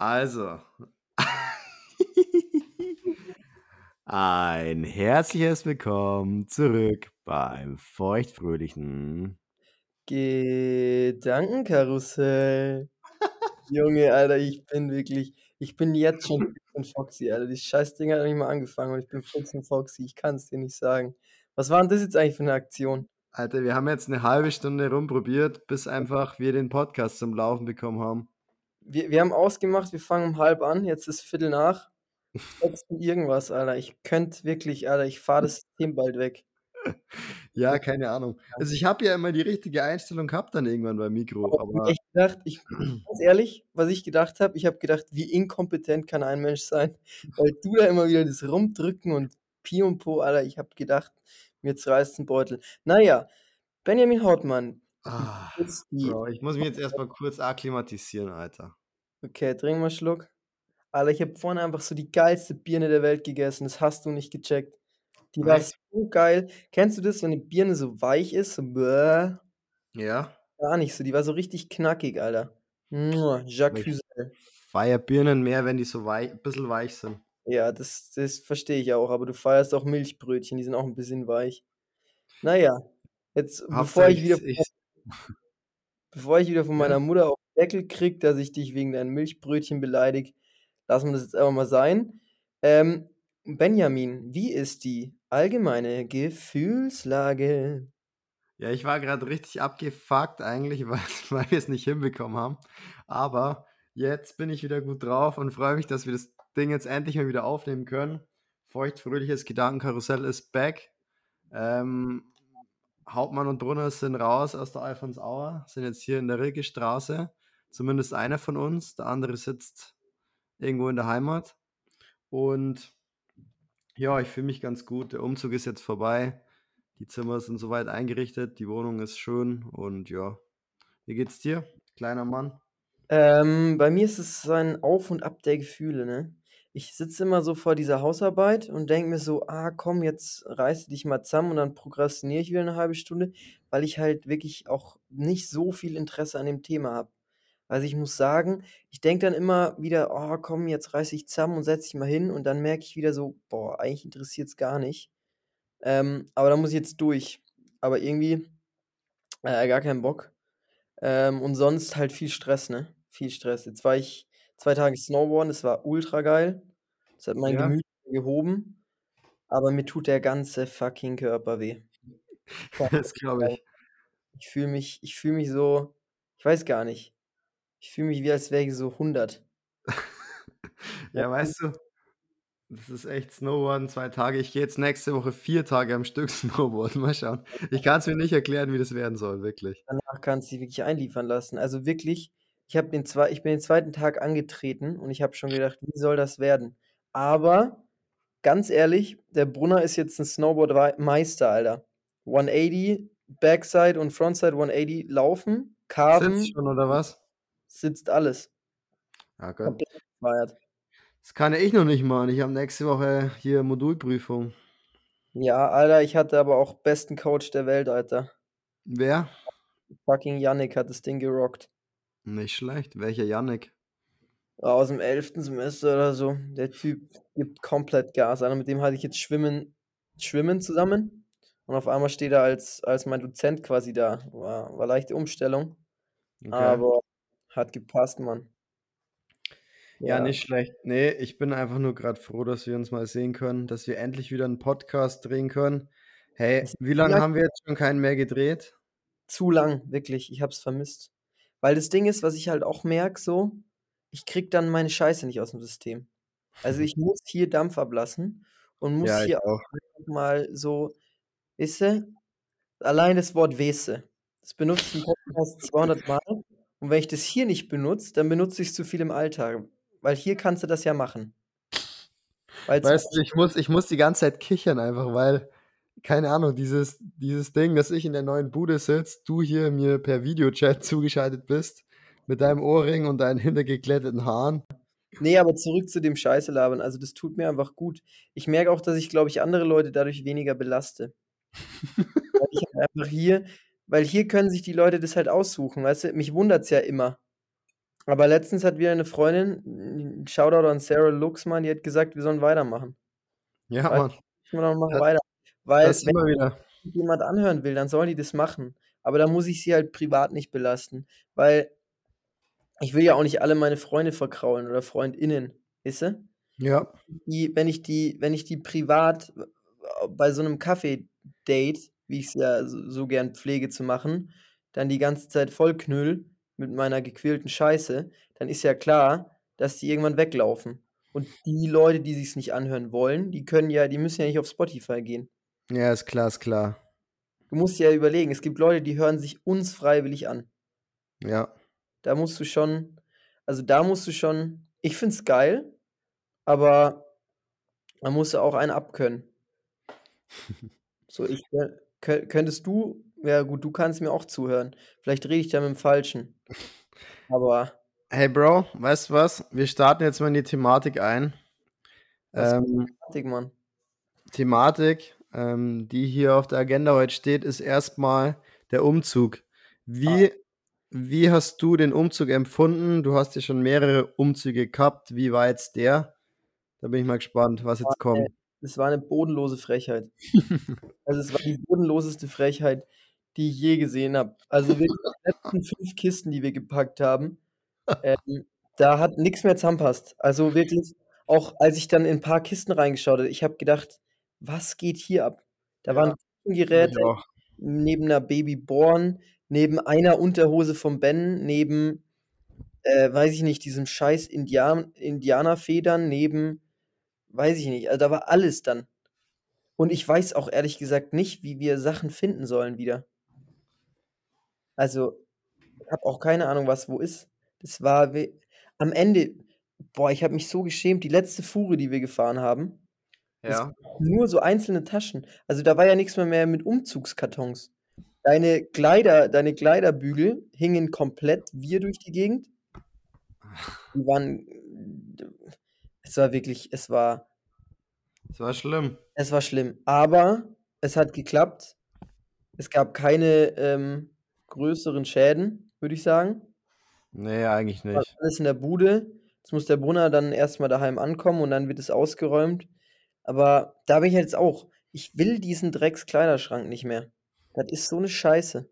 Also. Ein herzliches Willkommen zurück beim feuchtfröhlichen Gedankenkarussell. Junge, Alter, ich bin wirklich ich bin jetzt schon und foxy, Alter. Die Scheißding hat noch nicht mal angefangen und ich bin und foxy. Ich kann's dir nicht sagen. Was war 'n das jetzt eigentlich für 'ne Aktion? Alter, wir haben jetzt 'ne halbe Stunde rumprobiert, bis einfach wir den Podcast zum Laufen bekommen haben. Wir wir haben ausgemacht, wir fangen um 12:30 an, jetzt ist 12:15 nach. 6 und irgendwas, Alter. Ich könnte wirklich Alter, ich fahre das System bald weg. Ja, keine Ahnung. Also, ich habe ja immer die richtige Einstellung gehabt dann irgendwann beim Mikro, Aber ich aber echt gedacht ich ganz ehrlich, was ich gedacht habe, ich habe gedacht: „Wie inkompetent kann ein Mensch sein?“ Weil du da immer wieder das Rumdrücken und Pi und Po, Alter, ich habe gedacht, mir zerreißt's 'n Beutel. Na ja, Benjamin Hauptmann, Ah? Bro, ich muss mich jetzt erst mal kurz akklimatisieren, Alter. Okay, trink mal Schluck. Alter, ich habe vorhin einfach so die geilste Birne der Welt gegessen, das hast du nicht gecheckt. Die war Echt? so geil. Kennst du das, wenn 'ne Birne so weich ist, so bäh? Ja. Gar nicht so, die war so richtig knackig, Alter. Aber ich J'accuse. feiere Birnen mehr, wenn die so wei bisschen weich sind. Ja, das das verstehe ich auch, aber du feierst auch Milchbrötchen, die sind auch 'n bisschen weich. Na ja, jetzt bevor ich wieder ich bevor ich wieder von meiner Mutter auf 'n Deckel kriege, dass ich dich wegen deinen Milchbrötchen beleidige, lassen wir das jetzt einfach mal sein. Ähm, Benjamin, wie ist die allgemeine Gefühlslage? Ja, ich war grad richtig abgefuckt eigentlich, weil weil wir's nicht hinbekommen haben. Aber jetzt bin ich wieder gut drauf und freue mich, dass wir das Ding jetzt endlich mal wieder aufnehmen können. Feuchtfröhliches Gedankenkarussell ist back. Ähm, Hauptmann und Brunner sind raus aus der Alfonsauer, sind jetzt hier in der Rilkestraße. Zumindest einer von uns, der andere sitzt irgendwo in der Heimat. Und ja, ich fühle mich ganz gut. Der Umzug ist jetzt vorbei. Die Zimmer sind so weit eingerichtet, die Wohnung ist schön und ja. Wie geht's dir, kleiner Mann? Ähm, bei mir ist es ein Auf und Ab der Gefühle, ne? Ich sitze immer so vor dieser Hausarbeit und denke mir so: „Ah, komm, jetzt reißt du dich mal zusammen“ und dann prokrastiniere ich wieder 'ne halbe Stunde, weil ich halt wirklich auch nicht so viel Interesse an dem Thema habe. Also, ich muss sagen, ich denke dann immer wieder: „Oh, komm, jetzt reiß dich zusammen und setz dich mal hin“ und dann merke ich wieder so: „Boah, eigentlich interessiert's gar nicht.“ Ähm, aber da muss ich jetzt durch. Aber irgendwie, äh, gar keinen Bock. Ähm, und sonst halt viel Stress, ne? Viel Stress. Jetzt war ich 2 Tage Snowboarden, das war ultra geil. Das hat mein Ja. Gemüt gehoben, aber mir tut der ganze fucking Körper weh. Das glaube ich. Ich fühle mich ich fühle mich so ich weiß gar nicht. Ich fühle mich wie, als wäre ich so 100. Ja, weißt du, das ist echt Snowboarden 2 Tage. Ich gehe jetzt nächste Woche 4 Tage am Stück Snowboarden. Mal schauen. Ich kann's mir nicht erklären, wie das werden soll, wirklich. Danach kannst du dich wirklich einliefern lassen. Also wirklich, ich habe den zwei ich bin den 2. Tag angetreten und ich habe schon gedacht: „Wie soll das werden?“ Aber ganz ehrlich, der Brunner ist jetzt 'n Snowboard-Wei Meister, Alter. 180, Backside und Frontside 180 laufen, carven Sitzt schon oder was? sitzt alles. Komplett gefeiert. Das kann ich noch nicht, Mann. Ich habe nächste Woche hier Modulprüfung. Ja, Alter, ich hatte aber auch besten Coach der Welt, Alter. Wer? Fucking Yannick hat das Ding gerockt. Nicht schlecht. Welcher Yannick? Aus'm 11. Semester oder so. Der Typ gibt komplett Gas, Alter. Mit dem hatte ich jetzt Schwimmen Schwimmen zusammen und auf einmal steht er als als mein Dozent quasi da. War war leichte Umstellung, Okay. aber hat gepasst, Mann. Ja, Ja. nicht schlecht. Ne, ich bin einfach nur grad froh, dass wir uns mal sehen können, dass wir endlich wieder 'n Podcast drehen können. Hey, wie lange haben wir jetzt schon keinen mehr gedreht? Zu lang, wirklich. Ich habe es vermisst. Weil das Ding ist, was ich halt auch merke so, ich kriege dann meine Scheiße nicht aus'm System. Also, ich muss hier Dampf ablassen und muss Ja, ich hier auch. mal so du, allein das Wort du, das benutze ich im Podcast 200 Mal und wenn ich das hier nicht benutze, dann benutze ich's zu viel im Alltag, weil hier kannst du das ja machen. Weil's Weißt du, ich muss ich muss die ganze Zeit kichern einfach, weil keine Ahnung, dieses dieses Ding, dass ich in der neuen Bude sitze, du hier mir per Videochat zugeschaltet bist mit deinem Ohrring und deinen hintergeglätteten Haaren. Ne, aber zurück zu dem Scheiße labern. Also, das tut mir einfach gut. Ich merke auch, dass ich, glaube ich, andere Leute dadurch weniger belaste. Weil ich halt einfach hier weil hier können sich die Leute das halt aussuchen, weißt du? Mich wundert's ja immer. Aber letztens hat wieder eine Freundin, Shoutout an Sarah Luxman, die hat gesagt, wir sollen weitermachen. Ja, Mann. du, wir machen Da weiter. Weil da sind wenn wieder. jemand anhören will, dann sollen die das machen. Aber da muss ich sie halt privat nicht belasten, weil ich will ja auch nicht alle meine Freunde verkraulen oder FreundInnen, du? Ja. Die wenn ich die wenn ich die privat bei so 'nem Kaffee-Date, wie ich's ja so so gern pflege zu machen, dann die ganze Zeit vollknülle mit meiner gequälten Scheiße, dann ist ja klar, dass die irgendwann weglaufen. Und die Leute, die sich's nicht anhören wollen, die können ja die müssen ja nicht auf Spotify gehen. Ja, ist klar, ist klar. Du musst dir ja überlegen, es gibt Leute, die hören sich uns freiwillig an. Ja. Da musst du schon also, da musst du schon ich finde es geil, aber da musst du auch einen abkönnen. So, ich kö könntest du ja gut, du kannst mir auch zuhören. Vielleicht rede ich da mit dem Falschen. Aber Hey Bro, weißt du was? Wir starten jetzt mal in die Thematik ein. Was Ähm Thematik, Mann? Thematik, ähm, die hier auf der Agenda heute steht, ist erst mal der Umzug. Ah. Wie wie hast du den Umzug empfunden? Du hast ja schon mehrere Umzüge gehabt. Wie war jetzt der? Da bin ich mal gespannt, was jetzt kommt. es war 'ne bodenlose Frechheit. Also, es war die bodenloseste Frechheit, die ich je gesehen habe. Also, wirklich die letzten 5 Kisten, die wir gepackt haben, ähm, da hat nix mehr zusammenpasst. Also, wirklich, auch als ich dann in 'n paar Kisten reingeschaut habe, ich habe gedacht: „Was geht hier ab?“ Da waren Ja, ich Küchengeräte auch. neben 'ner Babyborn, neben einer Unterhose vom Ben, neben, äh, weiß ich nicht, diesem scheiß Indian Indianerfedern, neben weiß ich nicht. Also, da war alles dann. Und ich weiß auch ehrlich gesagt nicht, wie wir Sachen finden sollen wieder. Also, habe auch keine Ahnung, was wo ist. Das war am Ende boah, ich habe mich so geschämt. Die letzte Fuhre, die wir gefahren haben, das Ja. nur so einzelne Taschen. Also, da war ja nix mehr mehr mit Umzugskartons. Deine Kleider deine Kleiderbügel hingen komplett wir durch die Gegend. Die waren es war wirklich es war Es war schlimm. es war schlimm. Aber es hat geklappt. Es gab keine, ähm, größeren Schäden, würde ich sagen. Ne, eigentlich War nicht. alles in der Bude. Jetzt muss der Brunner dann erst mal daheim ankommen und dann wird es ausgeräumt. Aber da bin ich jetzt auch ich will diesen Dreckskleiderschrank nicht mehr. Das ist so 'ne Scheiße.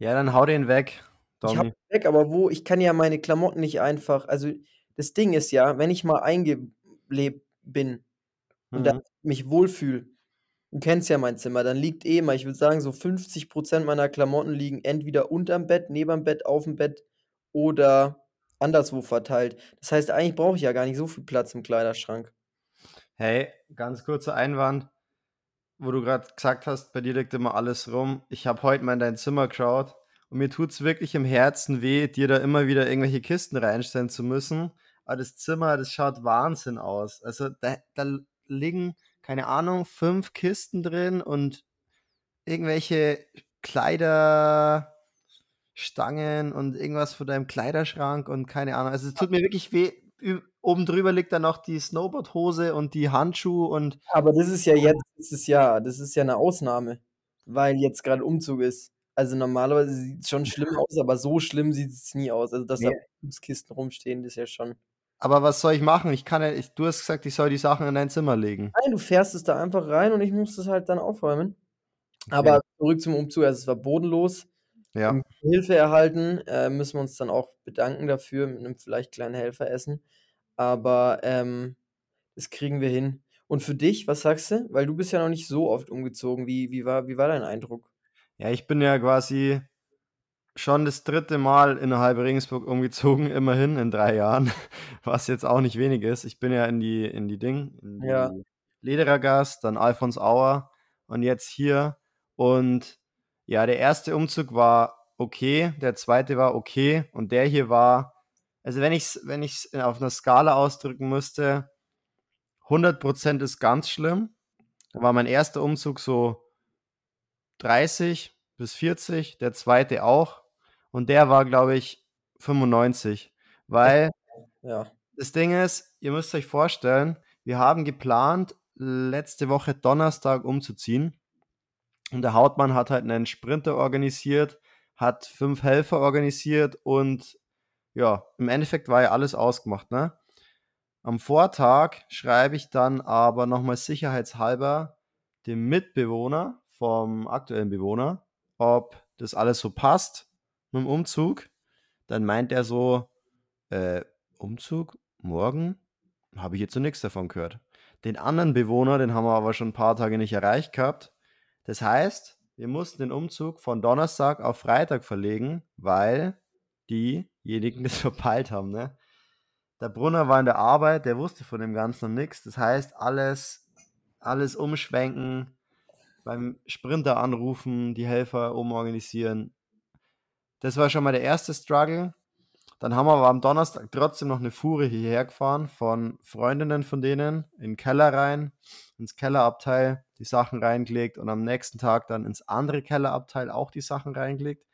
Ja, dann hau den weg, Ich habe Dommi. ihn weg, aber wo? Ich kann ja meine Klamotten nicht einfach also, das Ding ist ja, wenn ich mal eingelebt bin und da Mhm. mich wohlfühle du kennst ja mein Zimmer, dann liegt eh immer ich würde sagen, so 50 % meiner Klamotten liegen entweder unterm Bett, neberm Bett, aufm Bett oder anderswo verteilt. Das heißt, eigentlich brauche ich ja gar nicht so viel Platz im Kleiderschrank. Hey, ganz kurzer Einwand, wo du grad gesagt hast, bei dir liegt immer alles rum. Ich habe heute mal in dein Zimmer geschaut und mir tut's wirklich im Herzen weh, dir da immer wieder irgendwelche Kisten reinstellen zu müssen. Aber das Zimmer, das schaut Wahnsinn aus. Also, da da liegen, keine Ahnung, 5 Kisten drin und irgendwelche Kleiderstangen und irgendwas von deinem Kleiderschrank und keine Ahnung. Also, es tut mir wirklich weh. Oben drüber liegt dann noch die Snowboardhose und die Handschuhe und Aber das ist ja jetzt dieses Jahr das ist ja 'ne Ausnahme, weil jetzt grad Umzug ist. Also, normalerweise sieht's schon schlimm aus, aber so schlimm sieht's nie aus. Also, dass da Ne. Umzugskisten rumstehen, ist ja schon Aber was soll ich machen? Ich kann ja ich du hast gesagt, ich soll die Sachen in dein Zimmer legen. Nein, du fährst es da einfach rein und ich muss das halt dann aufräumen. Okay. Aber zurück zum Umzug. Also, es war bodenlos. Ja. Hilfe erhalten, äh, müssen wir uns dann auch bedanken dafür mit 'nem vielleicht kleinen Helferessen. Aber, ähm, das kriegen wir hin. Und für dich, was sagst du? Weil du bist ja noch nicht so oft umgezogen. Wie wie war wie war dein Eindruck? Ja, ich bin ja quasi schon das 3. Mal innerhalb Regensburg umgezogen, immerhin in 3 Jahren, was jetzt auch nicht wenig ist. Ich bin ja in die in die Ding in Ja. die Lederergast, dann Alfons-Auer und jetzt hier. Und ja, der 1. Umzug war okay, der 2. war okay und der hier war also, wenn ich's wenn ich's auf 'ner Skala ausdrücken müsste, 100 % ist ganz schlimm. Da war mein 1. Umzug so 30 bis 40, der 2. auch. Und der war, glaube ich, 95, weil Ja. das Ding ist, ihr müsst euch vorstellen, wir haben geplant, letzte Woche Donnerstag umzuziehen. Und der Hauptmann hat halt 'nen Sprinter organisiert, hat 5 Helfer organisiert und ja, im Endeffekt war ja alles ausgemacht, ne? Am Vortag schreibe ich dann aber nochmal sicherheitshalber dem Mitbewohner vom aktuellen Bewohner, ob das alles so passt mit dem Umzug. Dann meint er so, äh, Umzug? Morgen? Habe ich jetzt so nichts davon gehört. Den anderen Bewohner, den haben wir aber schon ein paar Tage nicht erreicht gehabt. Das heißt, wir mussten den Umzug von Donnerstag auf Freitag verlegen, weil diejenigen das verpeilt haben. Ne? Der Brunner war in der Arbeit, der wusste von dem Ganzen noch nichts. Das heißt, alles, alles umschwenken, beim Sprinter anrufen, die Helfer umorganisieren. Das war schon mal der erste Struggle. Dann haben wir aber am Donnerstag trotzdem noch eine Fuhre hierher gefahren von Freundinnen von denen in den Keller rein, ins Kellerabteil, die Sachen reingelegt und am nächsten Tag dann ins andere Kellerabteil auch die Sachen reingelegt.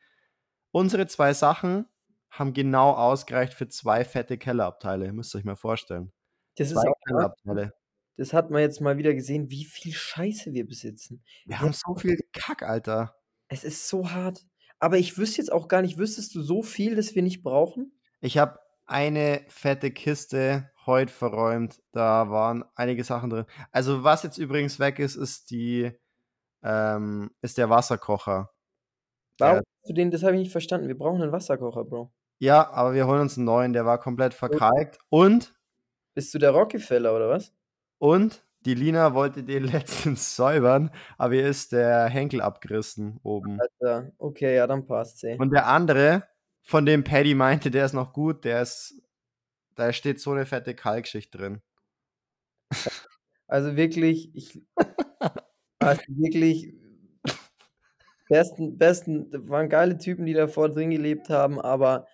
Unsere zwei Sachen haben genau ausgereicht für zwei fette Kellerabteile. Müsst ihr euch mal vorstellen. Das zwei ist auch Kellerabteile. Das hat man jetzt mal wieder gesehen, wie viel Scheiße wir besitzen. Wir haben so viel Kack, Alter. Es ist so hart. Aber ich wüsste jetzt auch gar nicht, wüsstest du so viel, dass wir nicht brauchen? Ich habe eine fette Kiste heute verräumt. Da waren einige Sachen drin. Also was jetzt übrigens weg ist, ist die, ähm, ist der Wasserkocher. Warum Der, hast du den, das habe ich nicht verstanden. Wir brauchen einen Wasserkocher, Bro. Ja, aber wir holen uns einen neuen. Der war komplett verkalkt. Und, Bist du der Rockefeller oder was? und die Lina wollte den letztens säubern, aber hier ist der Henkel abgerissen oben. Alter, okay, ja, dann passt's, ey. Und der andere, von dem Paddy meinte, der ist noch gut, der ist, da steht so eine fette Kalkschicht drin. Also wirklich, ich. also wirklich. Besten, besten, waren geile Typen, die davor drin gelebt haben, aber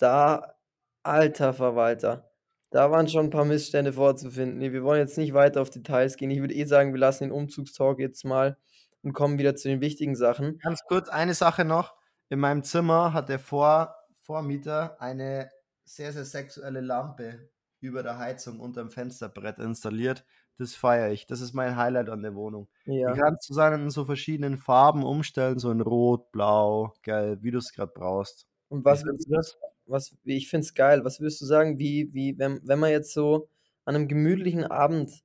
da, alter Verwalter, da waren schon ein paar Missstände vorzufinden. Nee, wir wollen jetzt nicht weiter auf Details gehen. Ich würde eh sagen, wir lassen den Umzugstalk jetzt mal und kommen wieder zu den wichtigen Sachen. Ganz kurz, eine Sache noch. In meinem Zimmer hat der Vor Vormieter eine sehr, sehr sexuelle Lampe über der Heizung unterm Fensterbrett installiert. Das feiere ich. Das ist mein Highlight an der Wohnung. Ja. Die kannst du dann in so verschiedenen Farben umstellen, so in Rot, Blau, Gelb, wie du es gerade brauchst. Und was würdest du das? Was, ich finde es geil. Was würdest du sagen, wie, wie, wenn, wenn man jetzt so an einem gemütlichen Abend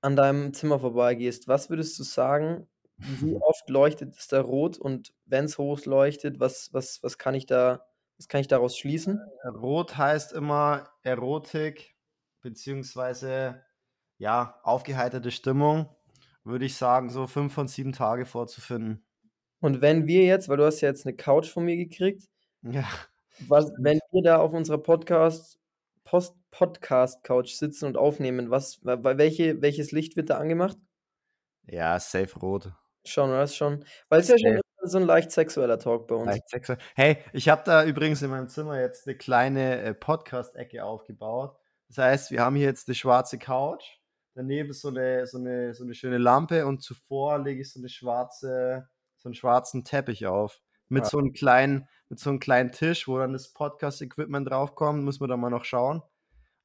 an deinem Zimmer vorbeigehst, was würdest du sagen, wie oft leuchtet es da rot und wenn es hoch leuchtet, was, was, was kann ich da, was kann ich daraus schließen? Rot heißt immer Erotik, beziehungsweise ja, aufgeheiterte Stimmung. Würde ich sagen, so fünf von sieben Tage vorzufinden. Und wenn wir jetzt, weil du hast ja jetzt eine Couch von mir gekriegt, Ja, was, wenn wir da auf unserer Podcast, Post, Podcast-Couch sitzen und aufnehmen, was, wa- wa- welche, welches Licht wird da angemacht? ja, safe rot. Schon, oder? Schon, weil es ja schon so ein leicht sexueller Talk bei uns. Leicht sexuell. Hey, ich habe da übrigens in meinem Zimmer jetzt eine kleine äh, Podcast-Ecke aufgebaut. Das heißt, wir haben hier jetzt eine schwarze Couch, daneben so eine, so eine, so eine schöne Lampe und zuvor lege ich so eine schwarze, so einen schwarzen Teppich auf. Mit Ah. so einem kleinen, mit so einem kleinen Tisch, wo dann das Podcast-Equipment draufkommt, muss man da mal noch schauen.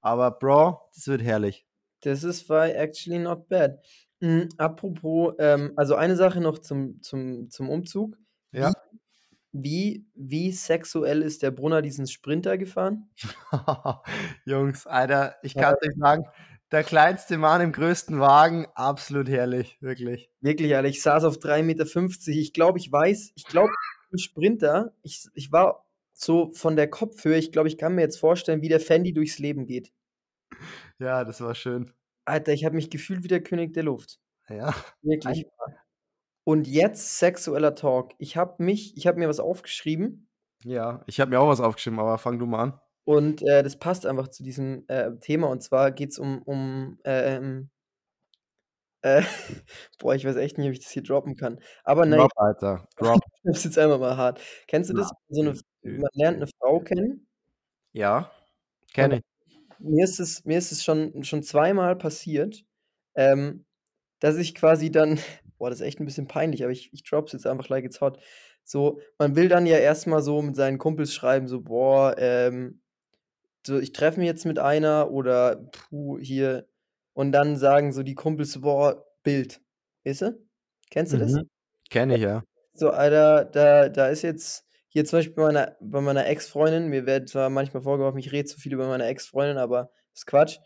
Aber Bro, das wird herrlich. Das ist why actually not bad. Hm, apropos, ähm, also eine Sache noch zum, zum, zum Umzug. Ja. Wie, wie sexuell ist der Brunner diesen Sprinter gefahren? Jungs, Alter, ich kann euch sagen, der kleinste Mann im größten Wagen, absolut herrlich, wirklich. Wirklich, Alter, ich saß auf 3,50 Meter. Ich glaube, ich weiß, ich glaube, ein Sprinter, ich, ich war so von der Kopfhöhe, ich glaube, ich kann mir jetzt vorstellen, wie der Fendi durchs Leben geht. Ja, das war schön. Alter, ich habe mich gefühlt wie der König der Luft. Ja. Wirklich. Und jetzt sexueller Talk. Ich habe mich, ich habe mir was aufgeschrieben Ja, ich habe mir auch was aufgeschrieben, aber fang du mal an. und äh, das passt einfach zu diesem äh, Thema. Und zwar geht es um, um ähm, äh, boah, ich weiß echt nicht, ob ich das hier droppen kann. Aber nein, Drop, Alter. Drop. ich hab's jetzt einfach mal hart. Kennst du das? So eine, man lernt eine Frau kennen. Ja, kenne ich. Mir ist es, mir ist es schon, schon zweimal passiert, ähm, dass ich quasi dann, boah, das ist echt ein bisschen peinlich, aber ich, ich drop's jetzt einfach like it's hot. So, man will dann ja erstmal so mit seinen Kumpels schreiben, so, boah, ähm, so, ich treffe mich jetzt mit einer oder puh, hier. Und dann sagen so die Kumpels, boah, Bild. Weißt du? Kennst du das? Mhm. Kenne ich, ja. So, Alter, da, da ist jetzt hier zum Beispiel bei meiner bei meiner Ex-Freundin, mir wird zwar manchmal vorgeworfen, ich rede zu viel über meine Ex-Freundin, aber ist Quatsch.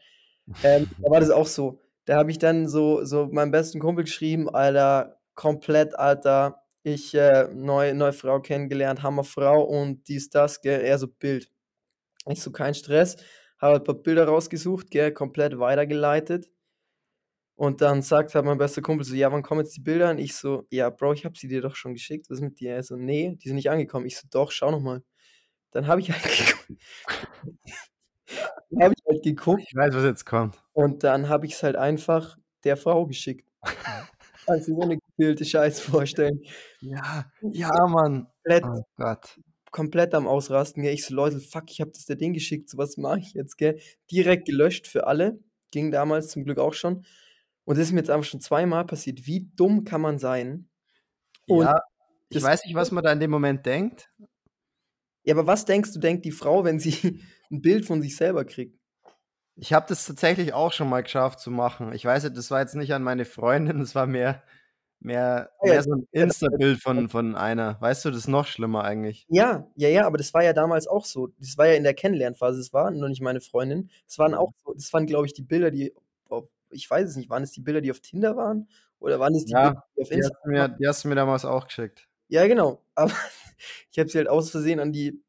Ähm, da war das auch so. Da habe ich dann so so meinem besten Kumpel geschrieben: „Alter, komplett, Alter, ich, äh, neue neue Frau kennengelernt, Hammerfrau und dies, das“, gell? Er so: „Bild.“ Ich so: „Kein Stress.“ Habe halt paar Bilder rausgesucht, gell, komplett weitergeleitet. Und dann sagt halt mein bester Kumpel so: „Ja, wann kommen jetzt die Bilder?“ Und ich so: „Ja, Bro, ich habe sie dir doch schon geschickt. Was ist mit dir?“ Er so: „Ne, die sind nicht angekommen.“ Ich so: „Doch, schau noch mal.“ Dann habe ich halt geguckt dann habe ich halt geguckt Ich weiß, was jetzt kommt. und dann habe ich's halt einfach der Frau geschickt. Kannst dir so 'ne gequälte Scheiße vorstellen. Ja, ja, Mann. Komplett Oh Gott. Komplett am Ausrasten, gell? Ich so: „Leute, fuck, ich habe das der Ding geschickt, so was mache ich jetzt“, gell? Direkt gelöscht für alle. Ging damals zum Glück auch schon. Und das ist mir jetzt einfach schon zweimal passiert. Wie dumm kann man sein? Und Ja, ich weiß nicht, was man da in dem Moment denkt. Ja, aber was denkst du, denkt die Frau, wenn sie 'n Bild von sich selber kriegt? Ich habe das tatsächlich auch schon mal geschafft zu machen. Ich weiß das war jetzt nicht an meine Freundin, das war mehr mehr Ah ja, mehr so 'n Insta-Bild von von einer. Weißt du, das ist noch schlimmer eigentlich. Ja, ja, ja, aber das war ja damals auch so. Das war ja in der Kennenlernphase. Das war noch nicht meine Freundin. Das waren auch Mhm. so das waren, glaube ich, die Bilder, die auf ich weiß es nicht, waren es die Bilder, die auf Tinder waren oder waren es die Bilder, Ja, die auf die du mir Instagram die hast du mir damals auch geschickt. Ja, genau. Aber ich habe sie halt aus Versehen an die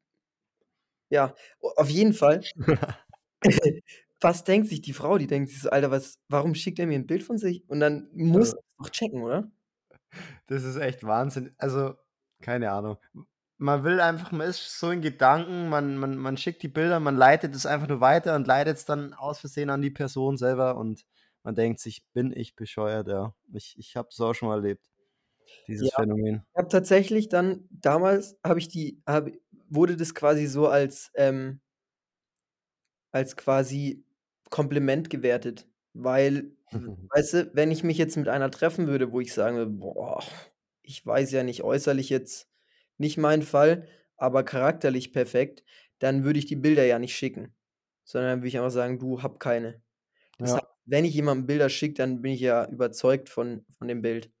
Ja, auf jeden Fall. Was denkt sich die Frau? Die denkt sich so: „Alter, was warum schickt er mir 'n Bild von sich?“ Und dann muss Äh. doch checken, oder? Das ist echt Wahnsinn. Also, keine Ahnung. Man will einfach man ist so in Gedanken, man man man schickt die Bilder, man leitet es einfach nur weiter und leitet's dann aus Versehen an die Person selber und man denkt sich: „Bin ich bescheuert“, ja. Ich ich habe das auch schon mal erlebt, Ja. dieses Phänomen. Ich habe tatsächlich dann damals habe ich die habe wurde das quasi so als, ähm als quasi Kompliment gewertet, weil, weißt du, wenn ich mich jetzt mit einer treffen würde, wo ich sagen würde: „Boah, ich weiß ja nicht, äußerlich jetzt nicht mein Fall, aber charakterlich perfekt“, dann würde ich die Bilder ja nicht schicken, sondern dann würde ich einfach sagen: „Du, habe keine.“ Das heißt, Ja. wenn ich jemandem Bilder schicke, dann bin ich ja überzeugt von von dem Bild.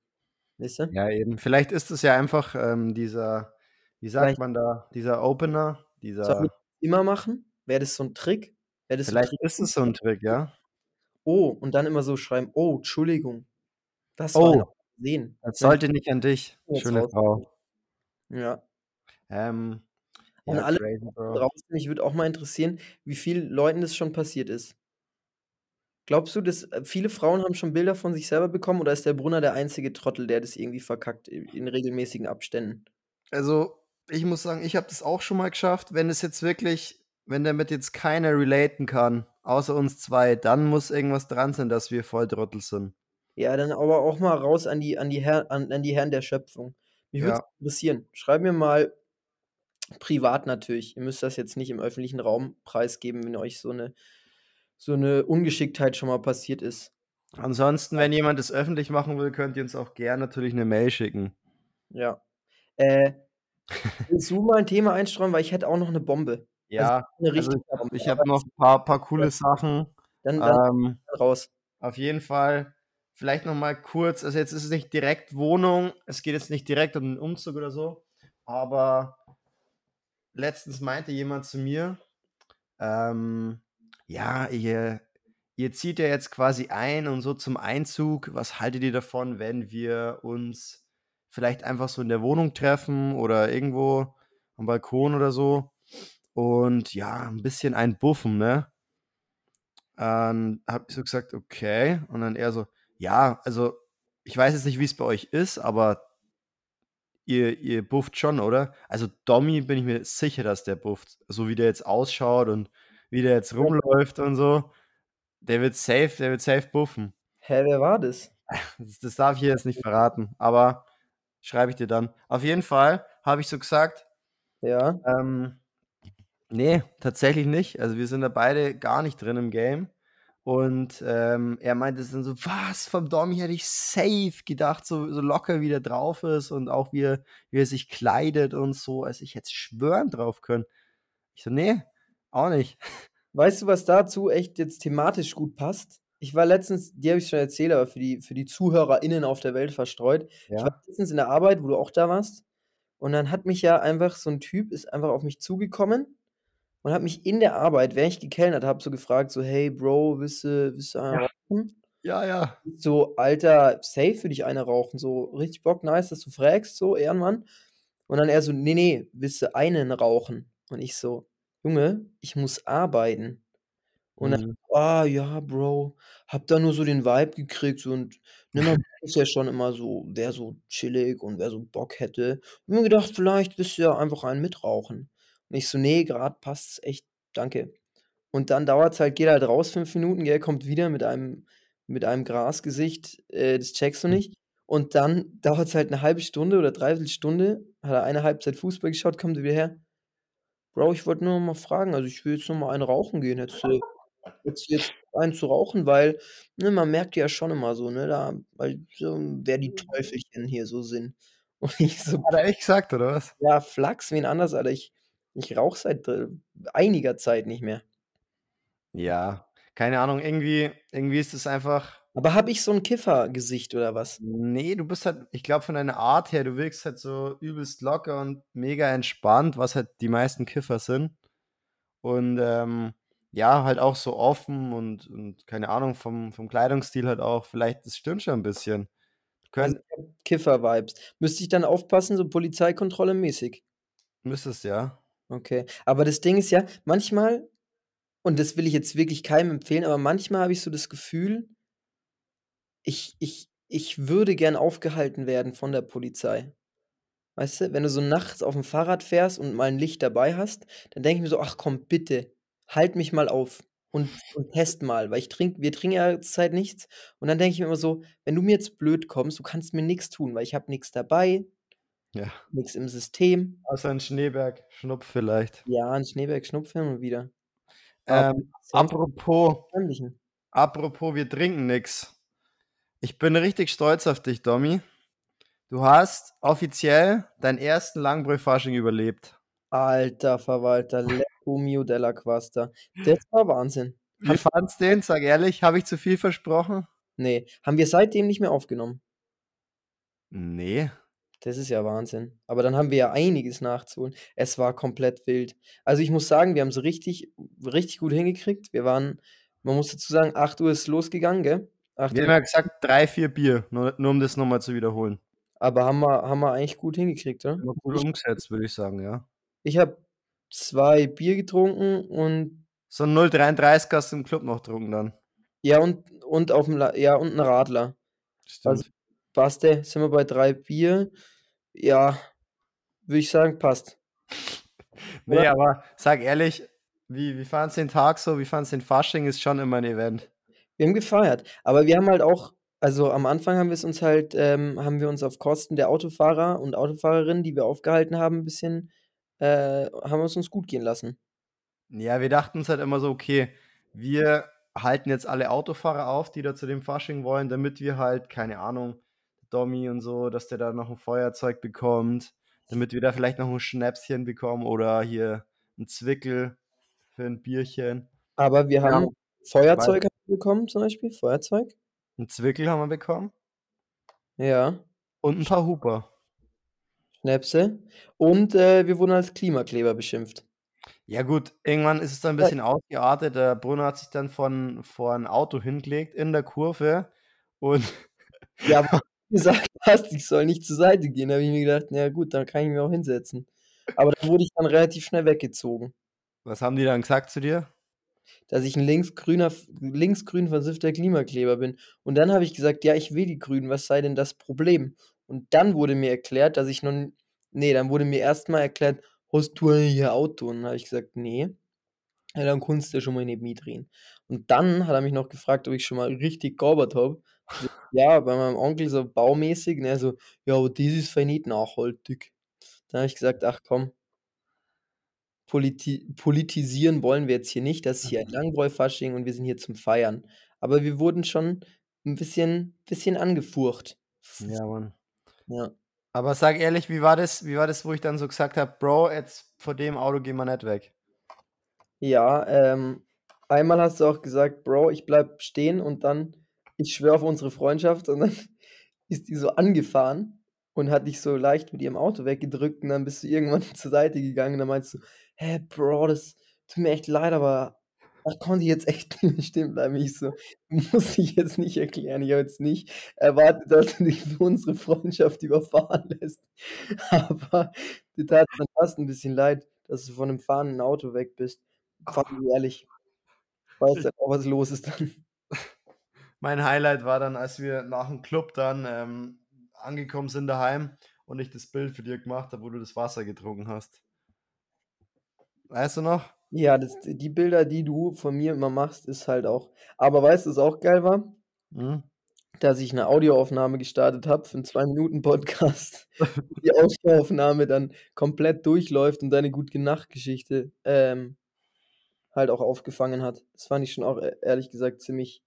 Weißt du? Ja, eben. Vielleicht ist es ja einfach, ähm, dieser wie sagt Vielleicht man da, dieser Opener, Sollen wir dieser immer machen? Wäre das so 'n Trick? Wäre das so Vielleicht ist es so 'n Trick, ja. Oh, und dann immer so schreiben: „Oh, Entschuldigung, das Oh, Versehen.“ das Wenn sollte nicht an dich, jetzt schöne raus Frau. Ja. Ähm, An ja, alle crazy, draußen, mich würde auch mal interessieren, wie vielen Leuten das schon passiert ist. Glaubst du, dass, äh, viele Frauen haben schon Bilder von sich selber bekommen oder ist der Brunner der einzige Trottel, der das irgendwie verkackt in regelmäßigen Abständen? Also, ich muss sagen, ich habe das auch schon mal geschafft. Wenn es jetzt wirklich wenn damit jetzt keiner relaten kann, außer uns 2, dann muss irgendwas dran sein, dass wir Volltrottel sind. Ja, dann aber auch mal raus an die an die Herr an an die Herren der Schöpfung. Mich würde es Ja. interessieren. Schreibt mir mal privat natürlich. Ihr müsst das jetzt nicht im öffentlichen Raum preisgeben, wenn euch so 'ne so 'ne Ungeschicktheit schon mal passiert ist. Ansonsten, wenn jemand das öffentlich machen will, könnt ihr uns auch gern natürlich 'ne Mail schicken. Ja. Äh, willst du mal 'n Thema einstreuen, weil ich hätte auch noch 'ne Bombe. Also, Ja, also, ich habe habe noch paar paar coole Sachen. Dann dann Ähm, raus. auf jeden Fall vielleicht noch mal kurz also, jetzt ist es nicht direkt Wohnung, es geht jetzt nicht direkt um 'n Umzug oder so, aber letztens meinte jemand zu mir, ähm: „Ja, ihr ihr zieht ja jetzt quasi ein und so zum Einzug. Was haltet ihr davon, wenn wir uns vielleicht einfach so in der Wohnung treffen oder irgendwo am Balkon oder so und, ja, 'n bisschen einen buffen, ne?“ Ähm, habe ich so gesagt: „Okay.“ Und dann er so: „Ja, also, ich weiß jetzt nicht, wie's bei euch ist, aber ihr ihr bufft schon, oder?“ Also, Dommi bin ich mir sicher, dass der bufft. So wie der jetzt ausschaut und wie der jetzt rumläuft und so. Der wird safe der wird safe buffen. Hä, wer war das? Das das darf ich hier jetzt nicht verraten, aber schreibe ich dir dann. Auf jeden Fall habe ich so gesagt Ja. ähm, ne, tatsächlich nicht. Also, wir sind da beide gar nicht drin im Game. Und, ähm, er meinte dann so: „Was? Vom Dommi hätte ich safe gedacht, so so locker wie der drauf ist und auch wie er wie er sich kleidet und so. Also, ich hätte schwören drauf können.“ Ich so: „Ne, auch nicht.“ Weißt du, was dazu echt jetzt thematisch gut passt? Ich war letztens dir habe ich's schon erzählt, aber für die für die ZuhörerInnen auf der Welt verstreut. Ich war Ja. letztens in der Arbeit, wo du auch da warst Und dann hat mich ja einfach so 'n Typ ist einfach auf mich zugekommen und hat mich in der Arbeit, während ich gekellnert habe, so gefragt, so: „Hey Bro, willst du willst du eine Ja. rauchen?“ Ja, ja. So: „Alter, safe würde ich eine rauchen, so richtig Bock, nice, dass du fragst, so, Ehrenmann.“ Und dann er so: „Ne, ne, willst du einen rauchen?“ Und ich so: „Junge, ich muss arbeiten.“ Und dann: Mhm. „Ah ja, Bro, habe da nur so den Vibe gekriegt so und ne, man ist ja schon immer so wer so chillig und wer so Bock hätte. Habe mir gedacht, vielleicht willst du ja einfach einen mitrauchen.“ Und ich so: „Ne, grad passt's echt, danke.“ Und dann dauert's halt geht halt raus 5 Minuten, gell, kommt wieder mit einem mit einem Grasgesicht, äh, das checkst du Hm. nicht. Und dann dauert's halt 'ne 1/2 Stunde oder 3/4 Stunde, hat er eine Halbzeit Fußball geschaut, kommt er wieder her: „Bro, ich wollte nur mal fragen, also, ich will jetzt noch mal eine rauchen gehen. Hättest du jetzt einen zu rauchen, weil, ne, man merkt ja schon immer so, ne, da weil so wer die Teufelchen hier so sind.“ Und ich so: Hat er echt gesagt, oder was? „Ja, Flachs, wen anders, Alter. Ich ich rauche seit, äh, einiger Zeit nicht mehr.“ Ja, keine Ahnung, irgendwie irgendwie ist es einfach Aber habe ich so 'n Kiffergesicht oder was? Ne, du bist halt ich glaube von deiner Art her, du wirkst halt so übelst locker und mega entspannt, was halt die meisten Kiffer sind. Und, ähm, ja, halt auch so offen und und keine Ahnung, vom vom Kleidungsstil halt auch. Vielleicht, das stimmt schon 'n bisschen. Also, Kiffer-Vibes. Müsste ich dann aufpassen, so Polizeikontrolle mäßig? Müsstest, ja. Okay. Aber das Ding ist ja, manchmal und das will ich jetzt wirklich keinem empfehlen, aber manchmal habe ich so das Gefühl ich ich ich würde gern aufgehalten werden von der Polizei. Weißt du, wenn du so nachts auf'm Fahrrad fährst und mal 'n Licht dabei hast, dann denke ich mir so: „Ach komm, bitte, halt mich mal auf und und teste mal“, weil ich trinke wir trinken ja zur Zeit nichts. Und dann denke ich mir immer so: „Wenn du mir jetzt blöd kommst, du kannst mir nix tun, weil ich habe nix dabei“ Ja. „nix im System.“ Außer 'n Schneeberg-Schnupf vielleicht. Ja, 'n Schneeberg-Schnupf hin und wieder. Ähm, apropos apropos wir trinken nix. Ich bin richtig stolz auf dich, Dommi. Du hast offiziell deinen 1. Langbräu-Fasching überlebt. Alter Verwalter, Lecco mio della Quasta. Das war Wahnsinn. Wie fandest den? Sag ehrlich, habe ich zu viel versprochen? Ne, haben wir seitdem nicht mehr aufgenommen. Ne. Das ist ja Wahnsinn. Aber dann haben wir ja einiges nachzuholen. Es war komplett wild. Also, ich muss sagen, wir haben's richtig richtig gut hingekriegt. Wir waren man muss dazu sagen, 8:00 ist losgegangen, gell? Wir 8:00 haben ja gesagt 3, 4 Bier, nur nur um das noch mal zu wiederholen. Aber haben wir haben wir eigentlich gut hingekriegt, oder? Haben wir gut Ich umgesetzt, würde ich sagen, ja. ich habe 2 Bier getrunken und So 'n 0,33 hast du im Club noch getrunken dann. Ja, und und auf'm La ja, und 'n Radler. Also, Passt, sind wir bei 3 Bier. Ja, würde ich sagen, passt. Oder? Ne, aber sag ehrlich, wie wie fandest du den Tag so? Wie fandest du den Fasching? Ist schon immer 'n Event. Wir haben gefeiert, aber wir haben halt auch also, am Anfang haben wir's uns halt ähm, haben wir uns auf Kosten der Autofahrer und Autofahrerinnen, die wir aufgehalten haben, 'n bisschen äh, haben wir's uns gut gehen lassen. Ja, wir dachten uns halt immer so: „Okay, wir halten jetzt alle Autofahrer auf, die da zu dem Fasching wollen, damit wir halt, keine Ahnung, Dommi und so, dass der da noch 'n Feuerzeug bekommt, damit wir da vielleicht noch 'n Schnäpschen bekommen oder hier 'n Zwickel für 'n Bierchen.“ Aber wir Ja, haben weil Feuerzeug haben wir bekommen zum Beispiel, Feuerzeug. 'N Zwickel haben wir bekommen. Ja. Und 'n paar Huper. Schnäpse und, äh, wir wurden als Klimakleber beschimpft. Ja gut, irgendwann ist es dann 'n bisschen ausgeartet. Der Bruno hat sich dann von vor 'n Auto hingelegt in der Kurve und Ja, gesagt hast, ich soll nicht zur Seite gehen, habe ich mir gedacht: „Na ja gut, dann kann ich mich auch hinsetzen.“ Aber dann wurde ich dann relativ schnell weggezogen. Was haben die dann gesagt zu dir? Dass ich 'n linksgrüner linksgrün versiffter Klimakleber bin. Und dann habe ich gesagt: „Ja, ich will die Grünen, was sei denn das Problem?“ Und dann wurde mir erklärt, dass ich noch n ne, dann wurde mir erst mal erklärt: „Hast du ein Auto?“ Und dann habe ich gesagt: „Ne.“ „Ja, dann kannst du ja schon mal nicht mitreden.“ Und dann hat er mich noch gefragt, ob ich schon mal richtig gearbeitet habe. Ja, bei meinem Onkel so baumäßig, ne, so: „Ja, aber das ist voll nicht nachhaltig.“ Dann habe ich gesagt: „Ach komm“ „politi politisieren wollen wir jetzt hier nicht. Das ist hier ein Langbräu-Fasching und wir sind hier zum Feiern.“ Aber wir wurden schon 'n bisschen bisschen angefurcht. Ja, Mann. Ja. Aber sag ehrlich, wie war das wie war das, wo ich dann so gesagt habe: „Bro, jetzt vor dem Auto gehen wir nicht weg?“ Ja, ähm, einmal hast du auch gesagt: „Bro, ich bleibe stehen“ und dann: „Ich schwöre auf unsere Freundschaft“ und dann ist die so angefahren und hat dich so leicht mit ihrem Auto weggedrückt und dann bist du irgendwann zur Seite gegangen und dann meinst du: „Hä, Bro, das tut mir echt leid, aber da konnte ich jetzt echt nicht stehen bleiben.“ Ich so: „Du musst dich jetzt nicht erklären. Ich habe jetzt nicht erwartet, dass du dich für unsere Freundschaft überfahren lässt. Aber dir tat's dann fast 'n bisschen leid, dass du von 'nem fahrenden Auto weg bist. Vor allem ehrlich. Weißt auch, was los ist dann. Mein Highlight war dann, als wir nach'm Club dann, ähm, angekommen sind daheim und ich das Bild für dir gemacht habe, wo du das Wasser getrunken hast. Weißt du noch? Ja, das die Bilder, die du von mir immer machst, ist halt auch aber weißt du, was auch geil war? Mhm. Dass ich 'ne Audioaufnahme gestartet habe für 'n 2 Minuten Podcast. Die Audioaufnahme dann komplett durchläuft und deine Gut-ge-Nacht-Geschichte, ähm, halt auch aufgefangen hat. Das fand ich schon auch e ehrlich gesagt ziemlich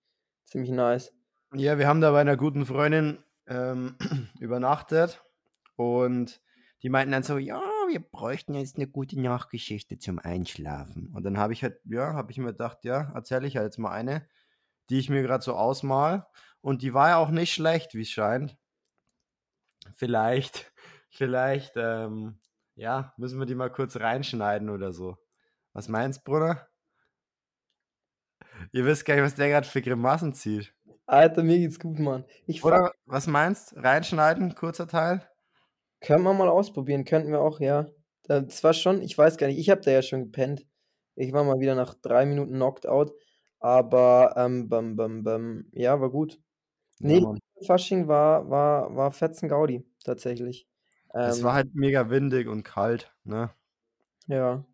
ziemlich nice. Ja, wir haben da bei 'ner guten Freundin, ähm, übernachtet und die meinten dann so: „Ja, wir bräuchten jetzt 'ne Gute-Nacht-Geschichte zum Einschlafen.“ Und dann habe ich halt ja, habe ich mir gedacht: „Ja, erzähle ich halt jetzt mal eine, die ich mir grad so ausmale.“ Und die war ja auch nicht schlecht, wie's scheint. Vielleicht vielleicht, ähm, ja, müssen wir die mal kurz reinschneiden oder so. Was meinst, Bruder? Ihr wisst gar nicht, was der grad für Grimassen zieht. Alter, mir geht's gut, Mann. Ich Oder was meinst? Reinschneiden, kurzer Teil? Können wir mal ausprobieren, könnten wir auch, ja. Äh, das war schon ich weiß gar nicht, ich habe da ja schon gepennt. Ich war mal wieder nach 3 Minuten knocked out, aber, ähm, bäm, bäm, bäm, ja, war gut. Ja, Ne, Mann. Fasching war war war Fetzen-Gaudi tatsächlich. Es war Ähm halt mega windig und kalt, ne? Ja.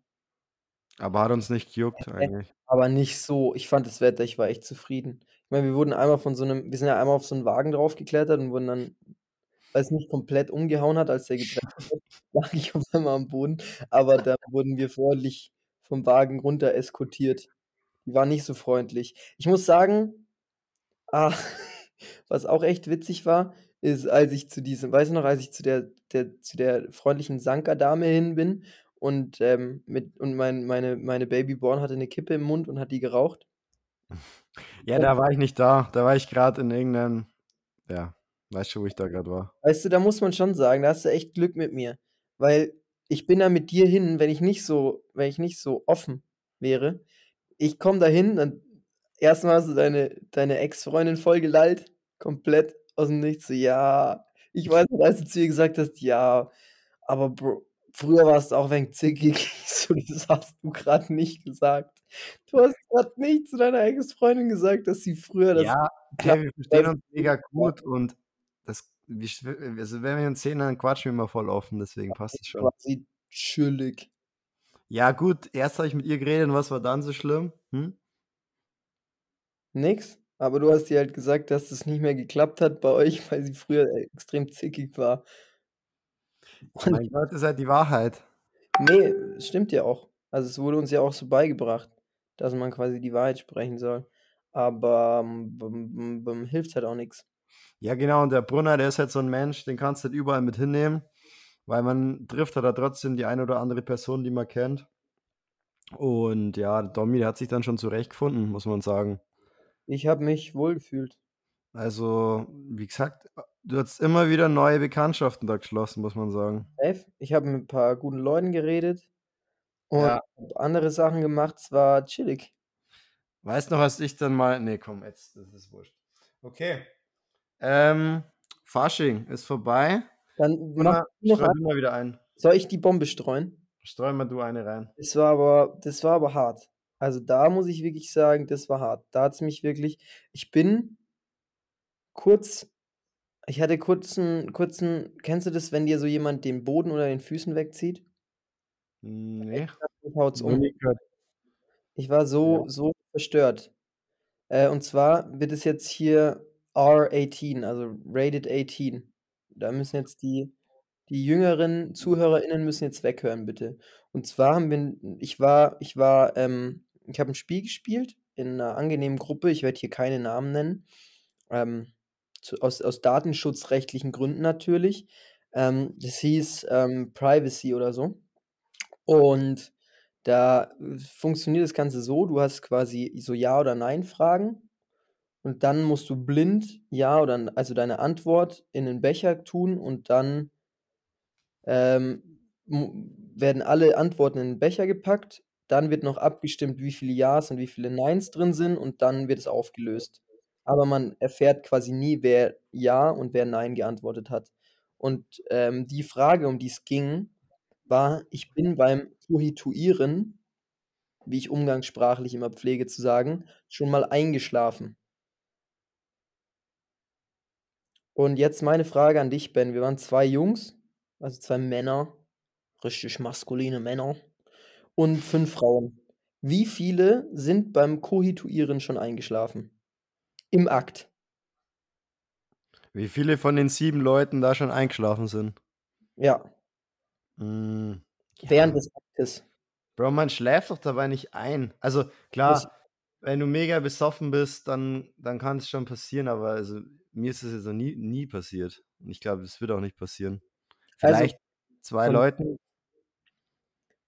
Aber hat uns nicht gejuckt eigentlich. Aber nicht so. Ich fand das Wetter ich war echt zufrieden. Ich meine, wir wurden einmal von so 'nem wir sind ja einmal auf so 'n Wagen draufgeklettert und wurden dann weil's mich komplett umgehauen hat, als der gebremst hat, lag ich auf einmal am Boden, aber dann wurden wir freundlich vom Wagen runter eskortiert. Die waren nicht so freundlich. Ich muss sagen, ah, was auch echt witzig war, ist, als ich zu diesem weißt du noch, als ich zu der der zu der freundlichen Sanka-Dame hin bin und, ähm, mit und mein meine meine Baby Born hatte 'ne Kippe im Mund und hat die geraucht? Ja, da war ich nicht da. Da war ich grad in irgend 'nem ja, weißt schon, wo ich da grad war. Weißt du, da muss man schon sagen, da hast du echt Glück mit mir, weil ich bin da mit dir hin, wenn ich nicht so wenn ich nicht so offen wäre. Ich komme da hin, dann erst mal hast du deine deine Ex-Freundin voll gelallt, komplett aus'm Nichts, so: „Ja“ ich weiß als du zu ihr gesagt hast: „Ja, aber Bro, früher warst du auch wenig zickig.“ Ich so: „Das hast du grad nicht gesagt. Du hast grad nicht zu deiner Ex-Freundin gesagt, dass sie früher das Ja, hey, wir verstehen uns mega gut und das also, wenn wir uns sehen, dann quatschen wir immer voll offen, deswegen passt das schon. Quasi chillig. Ja gut, erst habe ich mit ihr geredet und was war dann so schlimm? Hm? Nix, aber du hast ihr halt gesagt, dass das nicht mehr geklappt hat bei euch, weil sie früher extrem zickig war. Und Mein Gott, ist halt die Wahrheit. Ne, es stimmt ja auch. Also, es wurde uns ja auch so beigebracht, dass man quasi die Wahrheit sprechen soll. Aber, hm, bum bum hilft halt auch nix. Ja, genau, und der Brunner, der ist halt so 'n Mensch, den kannst du halt überall mit hinnehmen, weil man trifft halt da trotzdem die eine oder andere Person, die man kennt. Und ja, Domi, der hat sich dann schon zurechtgefunden, muss man sagen. Ich habe mich wohlgefühlt. Also, wie gesagt, du hattest immer wieder neue Bekanntschaften da geschlossen, muss man sagen. Ich habe mit 'n paar guten Leuten geredet und Ja. andere Sachen gemacht. Es war chillig. Weißt noch, als ich dann mal ne, komm, jetzt das ist wurscht. Okay. Ähm, Fasching ist vorbei. Dann mach du noch streue ein du mal wieder ein. Soll ich die Bombe streuen? Streu mal du eine rein. Es war aber das war aber hart. Also, da muss ich wirklich sagen, das war hart. Da hat's mich wirklich ich bin kurz ich hatte kurz 'n kurzen kennst du das, wenn dir so jemand den Boden unter den Füßen wegzieht? Ne, Mich haut's um. Ich war Ja. so so verstört. Äh, und zwar wird es jetzt hier R18, also rated 18. Da müssen jetzt die die jüngeren ZuhörerInnen müssen jetzt weghören, bitte. Und zwar haben wir ich war ich war, ähm ich habe 'n Spiel gespielt in 'ner angenehmen Gruppe. Ich werde hier keine Namen nennen, ähm, aus aus datenschutzrechtlichen Gründen natürlich. Ähm, das hieß, ähm, Privacy oder so. Und da, äh, funktioniert das Ganze so, du hast quasi so Ja oder Nein-Fragen und dann musst du blind ja oder also deine Antwort in 'nen Becher tun und dann ähm, werden alle Antworten in 'n Becher gepackt. Dann wird noch abgestimmt, wie viele Ja's und wie viele Neins drin sind und dann wird es aufgelöst. Aber man erfährt quasi nie, wer Ja und wer Nein geantwortet hat. Und, ähm, die Frage, um die es ging, war: Ich bin beim Pohituieren, wie ich umgangssprachlich immer pflege zu sagen, schon mal eingeschlafen. Und jetzt meine Frage an dich, Ben. Wir waren 2 Jungs, also 2 Männer, richtig maskuline Männer und 5 Frauen. Wie viele sind beim Kohituieren schon eingeschlafen? Im Akt. Wie viele von den 7 Leuten da schon eingeschlafen sind? Ja. Hm, Während ja. des Aktes. Bro, man schläft doch dabei nicht ein. Also, Das klar, wenn du mega besoffen bist, dann dann kann's schon passieren, aber also, mir ist das jetzt noch nie nie passiert. Und ich glaube, es wird auch nicht passieren. Also, Vielleicht 2 von Leuten.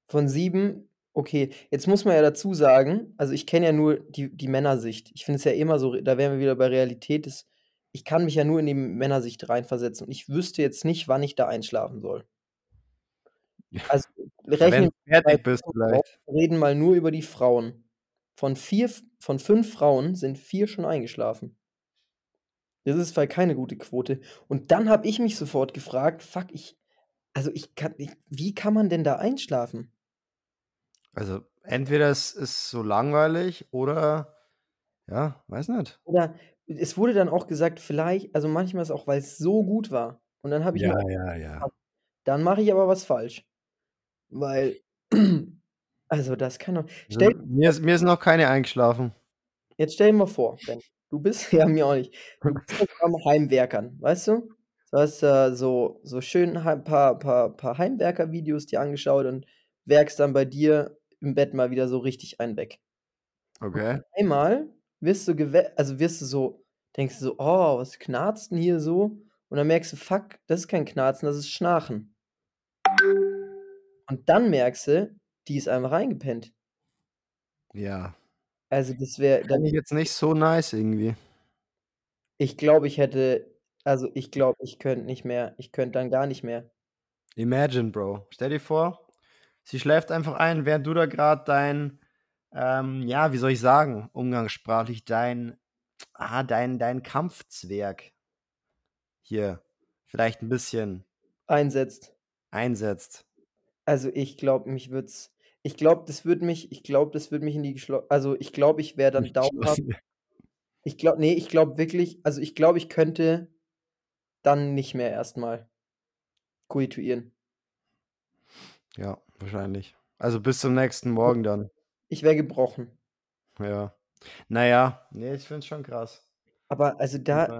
von 7 okay, jetzt muss man ja dazu sagen also, ich kenne ja nur die die Männersicht. Ich finde es ja immer so da wären wir wieder bei Realität, das ich kann mich ja nur in die Männersicht reinversetzen und ich wüsste jetzt nicht, wann ich da einschlafen soll. Ja. Also, wir rechnen vielleicht. reden mal nur über die Frauen. Von 4 F von 5 Frauen sind 4 schon eingeschlafen. Das ist halt keine gute Quote. Und dann habe ich mich sofort gefragt: „Fuck, ich also, ich kann ich wie kann man denn da einschlafen?“ Also, entweder es ist so langweilig oder ja, weiß nicht. Oder es wurde dann auch gesagt, vielleicht also, manchmal ist auch, weil's so gut war. Und dann habe ich Ja, auch ja, ja. dann mache ich aber was falsch. Weil also, das kann doch Also, stell mir ist mir ist noch keine eingeschlafen. Jetzt stell dir mal vor, Ben, du bist ja, mir auch nicht. Du bist am Heimwerkern, weißt du? Du hast da so so schön Heim paar paar paar Heimwerker-Videos dir angeschaut und werkst dann bei dir im Bett mal wieder so richtig einen weg. Und Okay. auf einmal wirst du also, wirst du so denkst du so: „Oh, was knarzt 'n hier so?“ Und dann merkst du: „Fuck, das ist kein Knarzen, das ist Schnarchen.“ Und dann merkst du, die ist einfach eingepennt. Ja. Also, das wäre dann ich jetzt nicht so nice irgendwie. Ich glaube, ich hätte also, ich glaube, ich könnte nicht mehr ich könnte dann gar nicht mehr. Imagine, Bro. Stell dir vor, sie schläft einfach ein, während du da grad dein, ähm, ja, wie soll ich sagen, umgangssprachlich dein ah, dein dein Kampfzwerg hier vielleicht 'n bisschen Einsetzt. einsetzt. Also, ich glaube, mich würde es ich glaube, das würde mich ich glaube, das würde mich in die geschlo also, ich glaube, ich wäre dann dauerhaft ich glaube ne, ich glaube wirklich also, ich glaube, ich könnte dann nicht mehr erst mal Kohituieren. Ja, wahrscheinlich. Also, bis zum nächsten Morgen dann. Ich wäre gebrochen. Ja. Na ja, ne, ich finde es schon krass. Aber also, da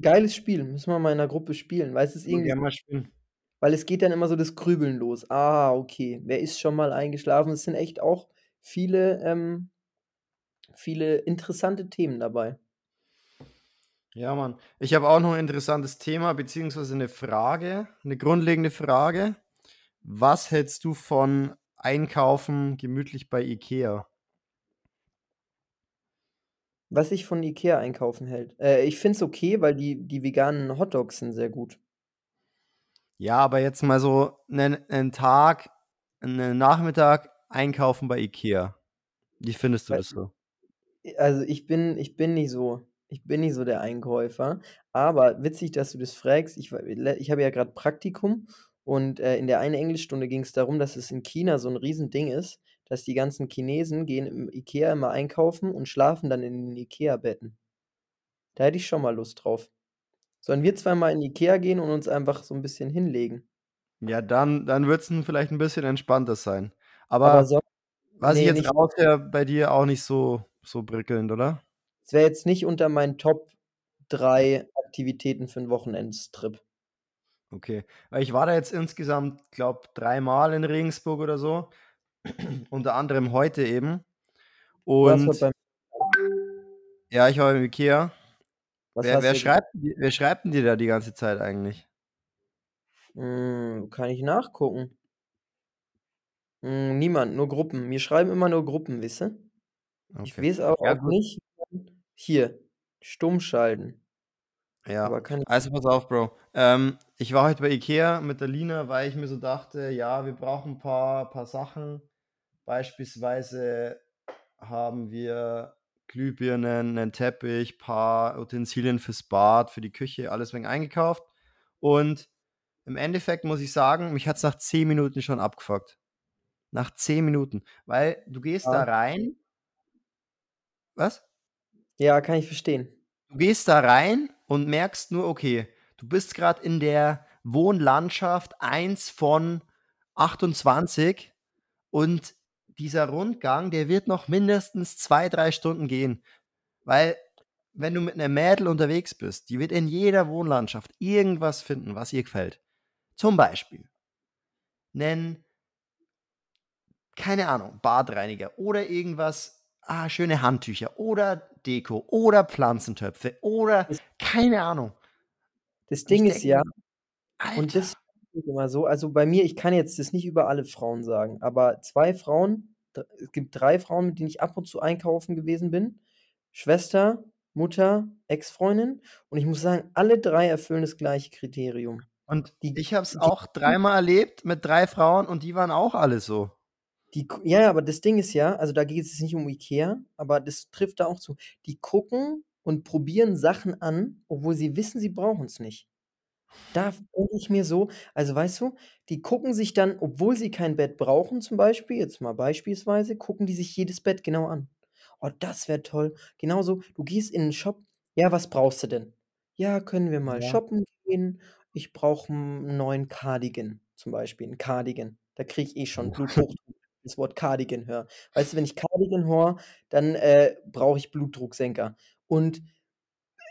geiles Spiel, müssen wir mal in 'ner Gruppe spielen, weil es ist irgendwie gerne mal spielen. weil es geht dann immer so das Grübeln los. Ah, okay, wer ist schon mal eingeschlafen? Es sind echt auch viele, ähm viele interessante Themen dabei. Ja, Mann. Ich habe auch noch 'n interessantes Thema beziehungsweise 'ne Frage, 'ne grundlegende Frage. Was hältst du von Einkaufen gemütlich bei IKEA? Was ich von IKEA einkaufen hält? Äh, ich finde es okay, weil die die veganen Hotdogs sind sehr gut. Ja, aber jetzt mal so 'nen 'nen Tag 'nen Nachmittag einkaufen bei IKEA. Wie findest du Weil das so? äh, also, ich bin ich bin nicht so ich bin nicht so der Einkäufer, aber witzig, dass du das fragst. Ich ich habe ja grad Praktikum und, äh, in der einen Englischstunde ging's darum, dass es in China so 'n Riesending ist, dass die ganzen Chinesen gehen im IKEA immer einkaufen und schlafen dann in den IKEA-Betten. Da hätte ich schon mal Lust drauf. Sollen wir 2 mal in IKEA gehen und uns einfach so 'n bisschen hinlegen? Ja, dann dann wird's 'n vielleicht 'n bisschen entspannter sein. Aber Aber so was ich ne, jetzt raushöre, bei dir auch nicht so so prickelnd, oder? Es wäre jetzt nicht unter meinen Top 3 Aktivitäten für 'n Wochenendstrip. Okay. Weil ich war da jetzt insgesamt, glaube, dreimal in Regensburg oder so, unter anderem heute eben. Und Ja, ich war im IKEA. Was Wer wer schreibt wer schreibt 'n dir da die ganze Zeit eigentlich? Hm, kann ich nachgucken. Hm, niemand, nur Gruppen. Mir schreiben immer nur Gruppen, weißt du? Ich Okay. weiß aber Ja, auch nicht hier. Stumm schalten. Ja, also pass auf, Bro. Ähm, ich war heute bei Ikea mit der Lina, weil ich mir so dachte, ja, wir brauchen ein paar, paar Sachen. Beispielsweise haben wir Glühbirnen, einen Teppich, paar Utensilien fürs Bad, für die Küche, alles wegen eingekauft. Und im Endeffekt muss ich sagen, mich hat es nach 10 Minuten schon abgefuckt. Nach 10 Minuten. Weil du gehst da Ja. rein. Was? Ja, kann ich verstehen. Du gehst da rein und merkst nur, okay, du bist gerade in der Wohnlandschaft 1 von 28 und dieser Rundgang, der wird noch mindestens 2, 3 Stunden gehen. Weil, wenn du mit 'nem Mädel unterwegs bist, die wird in jeder Wohnlandschaft irgendwas finden, was ihr gefällt. Zum Beispiel 'nen keine Ahnung, Badreiniger oder irgendwas ah, schöne Handtücher oder Deko oder Pflanzentöpfe oder keine Ahnung. Das Ding ist denke ja mir: und das „Alter.“ ist immer so also, bei mir ich kann jetzt das nicht über alle Frauen sagen, aber 2 Frauen es gibt 3 Frauen, mit denen ich ab und zu einkaufen gewesen bin. Schwester, Mutter, Ex-Freundin und ich muss sagen, alle 3 erfüllen das gleiche Kriterium. Und Die ich habe es auch dreimal erlebt mit 3 Frauen und die waren auch alle so. Die ja, aber das Ding ist ja also, da geht es nicht um Ikea, aber das trifft da auch zu. Die gucken und probieren Sachen an, obwohl sie wissen, sie brauchen's nicht. Da denke ich mir so also, weißt du, die gucken sich dann, obwohl sie kein Bett brauchen zum Beispiel jetzt mal beispielsweise, gucken die sich jedes Bett genau an. „Oh, das wäre toll.“ Genauso, du gehst in 'n Shop: „Ja, was brauchst du denn?“ „Ja, können wir mal Ja. shoppen gehen? Ich brauche 'n neuen Cardigan“, zum Beispiel, 'n Cardigan. Da kriege ich eh schon Bluthochdruck, das Wort Cardigan höre. Weißt du, wenn ich Cardigan höre, dann, äh, brauche ich Blutdrucksenker. Und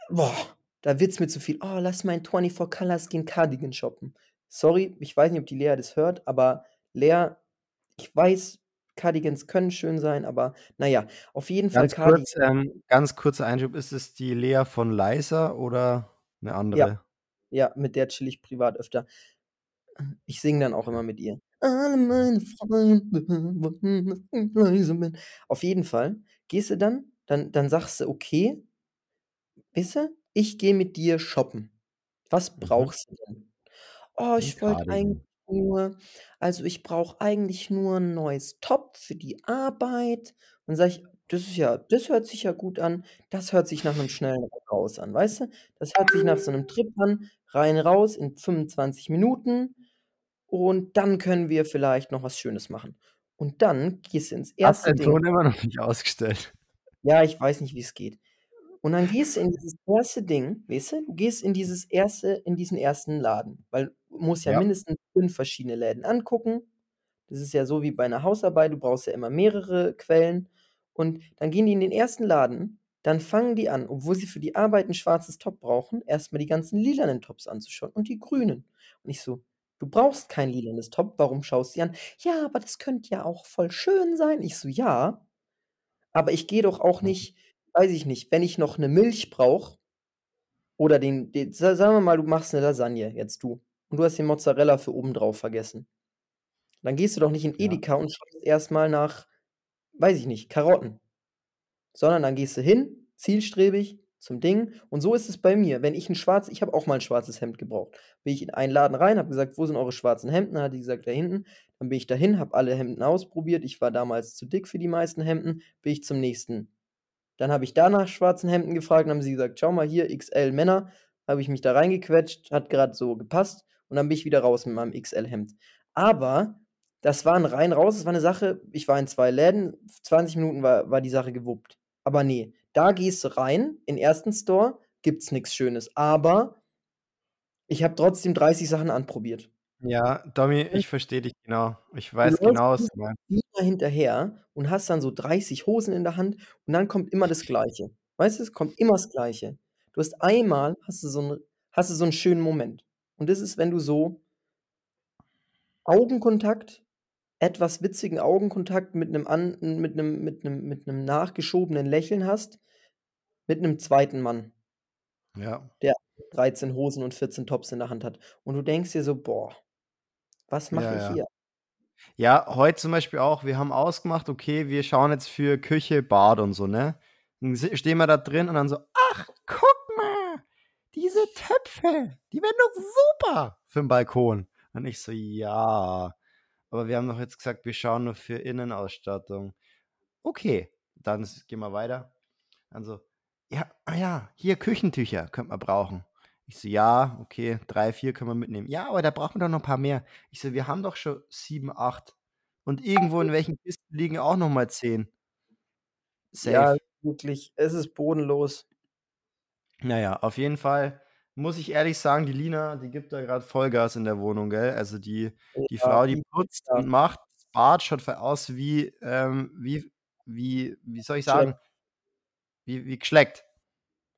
boah, da wird's mir zu viel: „Oh, lass mal in 24 Colors gehen Cardigan shoppen.“ Sorry, ich weiß nicht, ob die Lea das hört, aber Lea, ich weiß, Cardigans können schön sein, aber na ja, auf jeden Fall Ganz Cardi kurz ähm, ganz kurzer Einschub. Ist es die Lea von Leiser oder 'ne Ja. andere? Ja, mit der chill ich privat öfter. Ich singe dann auch immer mit ihr. Alle meine Freunde leise bin. Auf jeden Fall gehst du dann dann dann sagst du: „Okay“ „weißt du, ich gehe mit dir shoppen. Was Mhm. brauchst du denn?“ „Oh, ich wollte eigentlich Cardigan. nur also, ich brauche eigentlich nur 'n neues Top für die Arbeit.“ Dann sage ich: „Das ist ja das hört sich ja gut an. Das hört sich nach 'nem schnellen Raus an, weißt du? Das hört sich nach so 'nem Trip an, rein, raus in 25 Minuten und dann können wir vielleicht noch was Schönes machen.“ Und dann gehst du ins Hast 1. deinen Ding Ton immer noch nicht ausgestellt. Ja, ich weiß nicht, wie's geht. Und dann gehst du in dieses 1. Ding, weißt du? Du gehst in dieses 1. in diesen 1. Laden, weil du musst ja Ja. mindestens 5 verschiedene Läden angucken. Das ist ja so wie bei 'ner Hausarbeit, du brauchst ja immer mehrere Quellen. Und dann gehen die in den 1. Laden, dann fangen die an, obwohl sie für die Arbeit 'n schwarzes Top brauchen, erst mal die ganzen lilanen Tops anzuschauen und die grünen. Und ich so: „Du brauchst kein lilanes Top, warum schaust du die an?“ „Ja, aber das könnte ja auch voll schön sein.“ Ich so: „Ja, aber ich gehe doch auch Mhm. nicht weiß ich nicht, wenn ich noch 'ne Milch brauche oder den den sa sagen wir mal, du machst 'ne Lasagne, jetzt du, und du hast den Mozzarella für oben drauf vergessen. Dann gehst du doch nicht in Ja. Edeka und schaust erst mal nach, weiß ich nicht, Karotten. Sondern dann gehst du hin, zielstrebig zum Ding. Und so ist es bei mir. Wenn ich 'n schwarz ich habe auch mal 'n schwarzes Hemd gebraucht. Bin ich in einen Laden rein, habe gesagt: „Wo sind eure schwarzen Hemden?“ Dann hat die gesagt: „Da hinten.“ Dann bin ich dahin, habe alle Hemden ausprobiert. Ich war damals zu dick für die meisten Hemden, bin ich zum nächsten. Dann habe ich da nach schwarzen Hemden gefragt, dann haben sie gesagt: „Schau mal hier, XL Männer.“ Habe ich mich da reingequetscht, hat grad so gepasst und dann bin ich wieder raus mit meinem XL-Hemd. Aber das war 'n rein raus, das war 'ne Sache ich war in 2 Läden, 20 Minuten war war die Sache gewuppt. Aber ne, da gehst du rein, in 1. Store, gibt's nix Schönes, aber ich habe trotzdem 30 Sachen anprobiert. Ja, Hm. ich verstehe dich genau. Ich Du weiß läufst genau, was du meinst. immer hinterher und hast dann so 30 Hosen in der Hand und dann kommt immer das Gleiche. Weißt du, es kommt immer das Gleiche. Du hast einmal hast du so 'n hast du so 'n schönen Moment. Und das ist, wenn du so Augenkontakt etwas witzigen Augenkontakt mit 'nem an mit 'nem mit 'nem mit 'nem nachgeschobenen Lächeln hast mit 'nem 2. Mann Ja. der 13 Hosen und 14 Tops in der Hand hat. Und du denkst dir so: „Boah, was Ja, mache ich ja. hier?“ Ja, heute zum Beispiel auch. Wir haben ausgemacht: „Okay, wir schauen jetzt für Küche, Bad und so“, ne? Dann stehen wir da drin und dann so: „Ach, ach, guck mal, diese Töpfe, die werden doch super für den Balkon. Und ich so, ja, aber wir haben doch jetzt gesagt, wir schauen nur für Innenausstattung. Okay, dann gehen wir weiter. Also, ja, ah ja, hier Küchentücher könnte man brauchen. Ich so, ja, okay, drei, vier können wir mitnehmen. Ja, aber da brauchen wir doch noch ein paar mehr. Ich so, wir haben doch schon sieben, acht. Und irgendwo in welchen Kisten liegen auch noch mal zehn. Ja, Safe. wirklich, es ist bodenlos. Naja, auf jeden Fall muss ich ehrlich sagen, die Lina, die gibt da gerade Vollgas in der Wohnung, gell? Also die, die Ja, Frau, die putzt ja. und macht, das Bad schaut aus wie, ähm, wie, wie, wie soll ich sagen? Wie, wie geschleckt.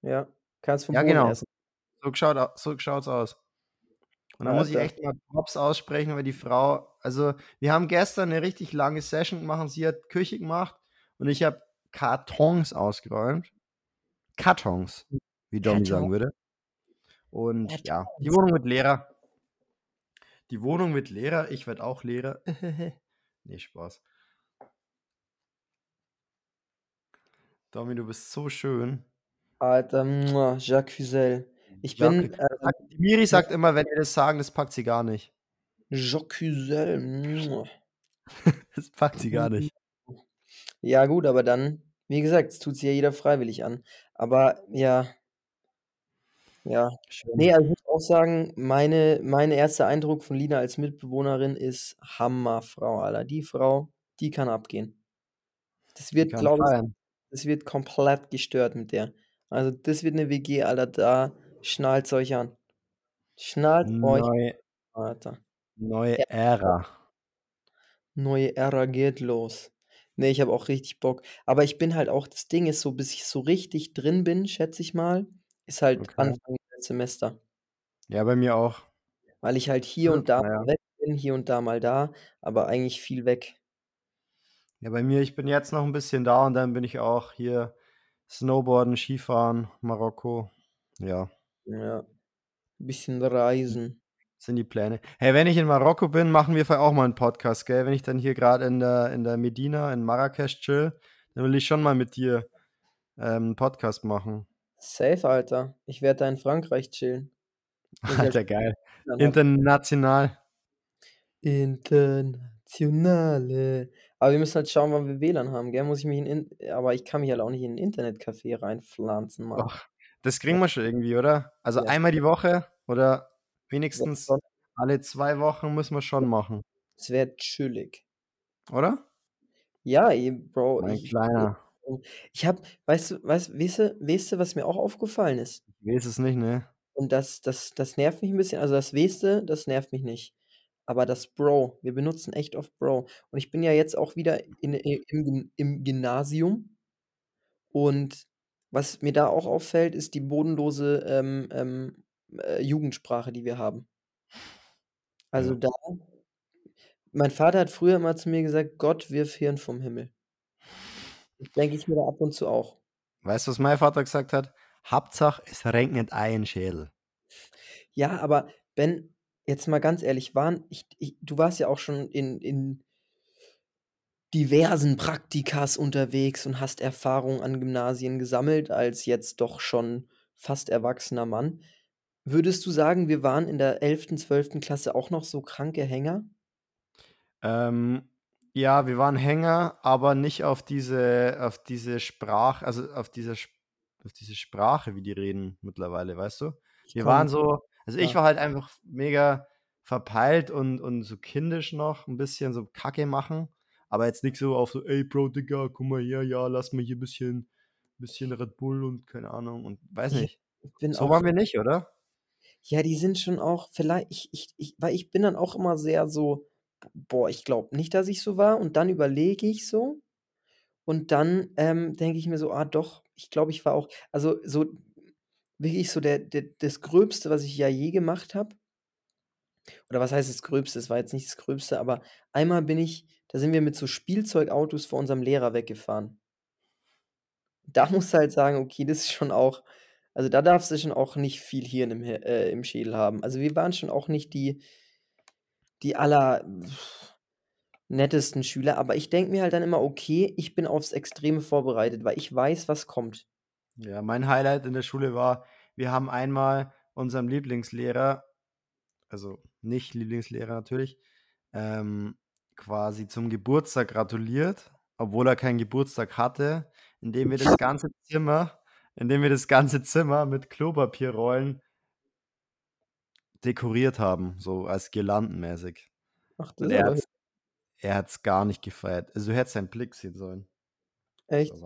Ja, kannst vom Ja, Boden genau. essen. So schaut, au- so schaut's aus. Und da muss ich echt mal Props aussprechen, weil die Frau, also wir haben gestern eine richtig lange Session gemacht. Sie hat Küche gemacht und ich habe Kartons ausgeräumt. Kartons, wie Domi sagen Karton. würde. Und ja, die. Wohnung wird leerer. Die Wohnung wird leerer, ich werde auch leerer. nee, Spaß. Domi, du bist so schön. Alter, mua, Jacques Fuzel. Ich Jacques, bin, die Miri sagt immer, wenn wir das sagen, das packt sie gar nicht. Jacques Fuzel. mua. Das packt sie gar nicht. Ja, gut, aber dann, wie gesagt, es tut sich ja jeder freiwillig an. Aber ja, ja. Schön. Nee, also ich muss auch sagen, meine, mein erster Eindruck von Lina als Mitbewohnerin ist Hammerfrau, Alter. Die Frau, die kann abgehen. Das Die wird, kann glaube ich, feiern. das wird komplett gestört mit der. Also das wird eine WG, Alter, da schnallt euch an. Schnallt euch Neu, an, Alter. neue Ja, Ära. neue Ära geht los. Nee, ich habe auch richtig Bock. Aber ich bin halt auch, das Ding ist so, bis ich so richtig drin bin, schätze ich mal, ist halt Okay. Anfang des Semester. Ja, bei mir auch. Weil ich halt hier und da Naja. mal weg bin, hier und da mal da, aber eigentlich viel weg. Ja, bei mir, ich bin jetzt noch ein bisschen da und dann bin ich auch hier Snowboarden, Skifahren, Marokko. Ja, Ja. Bisschen reisen. sind die Pläne. Hey, wenn ich in Marokko bin, machen wir vielleicht auch mal einen Podcast, gell? Wenn ich dann hier gerade in der, in der Medina, in Marrakesch chill, dann will ich schon mal mit dir ähm, einen Podcast machen. Safe, Alter. Ich werde da in Frankreich chillen. Ich Alter, geil. International. Internationale. Aber wir müssen halt schauen, wann wir WLAN haben, gell? Muss ich mich in, in aber ich kann mich halt auch nicht in ein Internetcafé reinpflanzen, Mann. Och, das kriegen wir schon irgendwie, oder? Also Ja. einmal die Woche oder wenigstens schon, alle zwei Wochen müssen wir schon machen, es wäre chillig. oder? Ja, Bro, Mein ich, Kleiner. Ich hab, weißt du, weißt, weißt du, weißt du, was mir auch aufgefallen ist? Ich weiß es nicht, ne? Und das, das, das nervt mich ein bisschen. Also das Weste, das nervt mich nicht. Aber das Bro, wir benutzen echt oft Bro. Und ich bin ja jetzt auch wieder in, im, im Gymnasium. Und was mir da auch auffällt, ist die bodenlose ähm, ähm, äh, Jugendsprache, die wir haben. Also Ja. da, mein Vater hat früher immer zu mir gesagt, Gott wirf Hirn vom Himmel. Denke ich mir da ab und zu auch. Weißt du, was mein Vater gesagt hat? Hauptsache, es regnet ein Schädel. Ja, aber Ben, jetzt mal ganz ehrlich, waren, ich, ich, du warst ja auch schon in, in diversen Praktikas unterwegs und hast Erfahrung an Gymnasien gesammelt als jetzt doch schon fast erwachsener Mann. Würdest du sagen, wir waren in der 11., 12. Klasse auch noch so kranke Hänger? Ähm, ja, wir waren Hänger, aber nicht auf diese, auf diese Sprache, also auf diese, auf diese Sprache, wie die reden mittlerweile, weißt du? Wir waren so, also ich ja, war halt einfach mega verpeilt und, und so kindisch noch, ein bisschen so Kacke machen, aber jetzt nicht so auf so, ey Bro, Digga, guck mal hier, ja, lass mal hier ein bisschen, bisschen Red Bull und keine Ahnung und weiß ich, nicht. ich bin So auch, waren wir nicht, oder? ja, die sind schon auch, vielleicht, ich, ich, ich, weil ich bin dann auch immer sehr so, boah, ich glaube nicht, dass ich so war und dann überlege ich so Und dann, ähm, denke ich mir so: „Ah doch, ich glaube, ich war auch“ also, so wirklich so der der das Gröbste, was ich ja je gemacht habe oder was heißt das Gröbste? Es war jetzt nicht das Gröbste, aber einmal bin ich da sind wir mit so Spielzeugautos vor unserem Lehrer weggefahren. Da musst du halt sagen: „Okay, das ist schon auch also, da darfst du schon auch nicht viel Hirn im äh, im Schädel haben.“ Also, wir waren schon auch nicht die die aller nettesten Schüler, aber ich denke mir halt dann immer: „Okay, ich bin aufs Extreme vorbereitet, weil ich weiß, was kommt.“ Ja, mein Highlight in der Schule war, wir haben einmal unserem Lieblingslehrer also nicht Lieblingslehrer natürlich, ähm, quasi zum Geburtstag gratuliert, obwohl er keinen Geburtstag hatte, indem wir das ganze Zimmer indem wir das ganze Zimmer mit Klopapierrollen dekoriert haben, so als girlandenmäßig. Ach, das Und er hat's er hat's gar nicht gefeiert. Also, du hättest seinen Blick sehen sollen. Echt?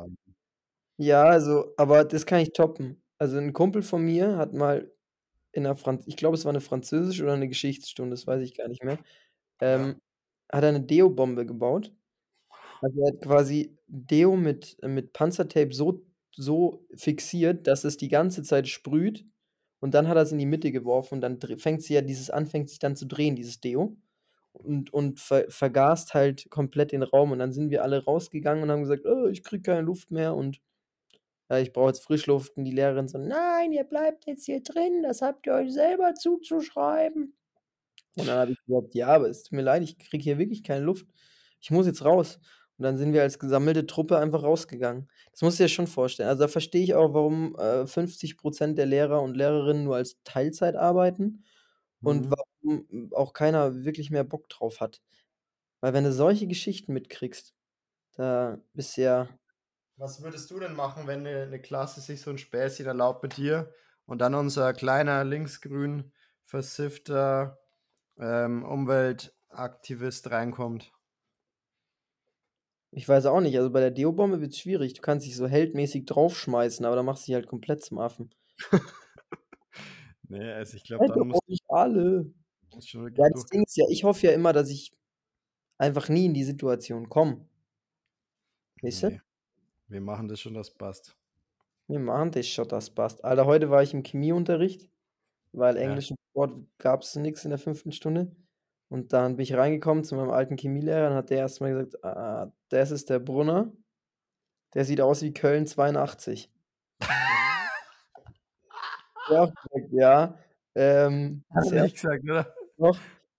Ja, also aber das kann ich toppen. Also, 'n Kumpel von mir hat mal in 'ner Franz ich glaube, es war 'ne Französisch oder 'ne Geschichtsstunde, das weiß ich gar nicht mehr, ähm, hat er 'ne Deo-Bombe gebaut. Also, er hat quasi Deo mit mit Panzertape so so fixiert, dass es die ganze Zeit sprüht und dann hat er's in die Mitte geworfen und dann fängt sie ja dieses an fängt sich dann zu drehen, dieses Deo und und ver vergast halt komplett den Raum und dann sind wir alle rausgegangen und haben gesagt: „Oh, ich kriege keine Luft mehr und, ja, ich brauche jetzt Frischluft.“ Und die Lehrerin so: „Nein, ihr bleibt jetzt hier drin, das habt ihr euch selber zuzuschreiben.“ Und dann habe ich gesagt: „Ja, aber es tut mir leid, ich kriege hier wirklich keine Luft. Ich muss jetzt raus.“ Und dann sind wir als gesammelte Truppe einfach rausgegangen. Das musst du dir schon vorstellen. Also, da verstehe ich auch, warum, äh, 50% der Lehrer und Lehrerinnen nur als Teilzeit arbeiten und Mhm. warum auch keiner wirklich mehr Bock drauf hat. Weil wenn du solche Geschichten mitkriegst, da bist du ja Was würdest du denn machen, wenn 'ne 'ne Klasse sich so 'n Späßchen erlaubt mit dir und dann unser kleiner linksgrün versiffter, ähm, Umweltaktivist reinkommt? Ich weiß auch nicht, also, bei der Deo-Bombe wird's schwierig. Du kannst dich so heldmäßig draufschmeißen, aber dann machst du dich halt komplett zum Affen. Ne, also, ich glaube, dann „Rettet musst euch alle!“ musst schon Ja, das durchgehen. Ding ist ja, ich hoffe ja immer, dass ich einfach nie in die Situation komme. Weißt du? Ne, wir machen das schon, dass passt. Wir machen das schon, dass passt. Alter, heute war ich im Chemieunterricht, weil Ja. Englisch und Sport gab's nix in der 5. Stunde. Und dann bin ich reingekommen zu meinem alten Chemielehrer, dann hat der erst mal gesagt: „Ah, das ist der Brunner. Der sieht aus wie Köln 82.“ Ja, ja, ähm, er sehr nicht gesagt, oder? doch.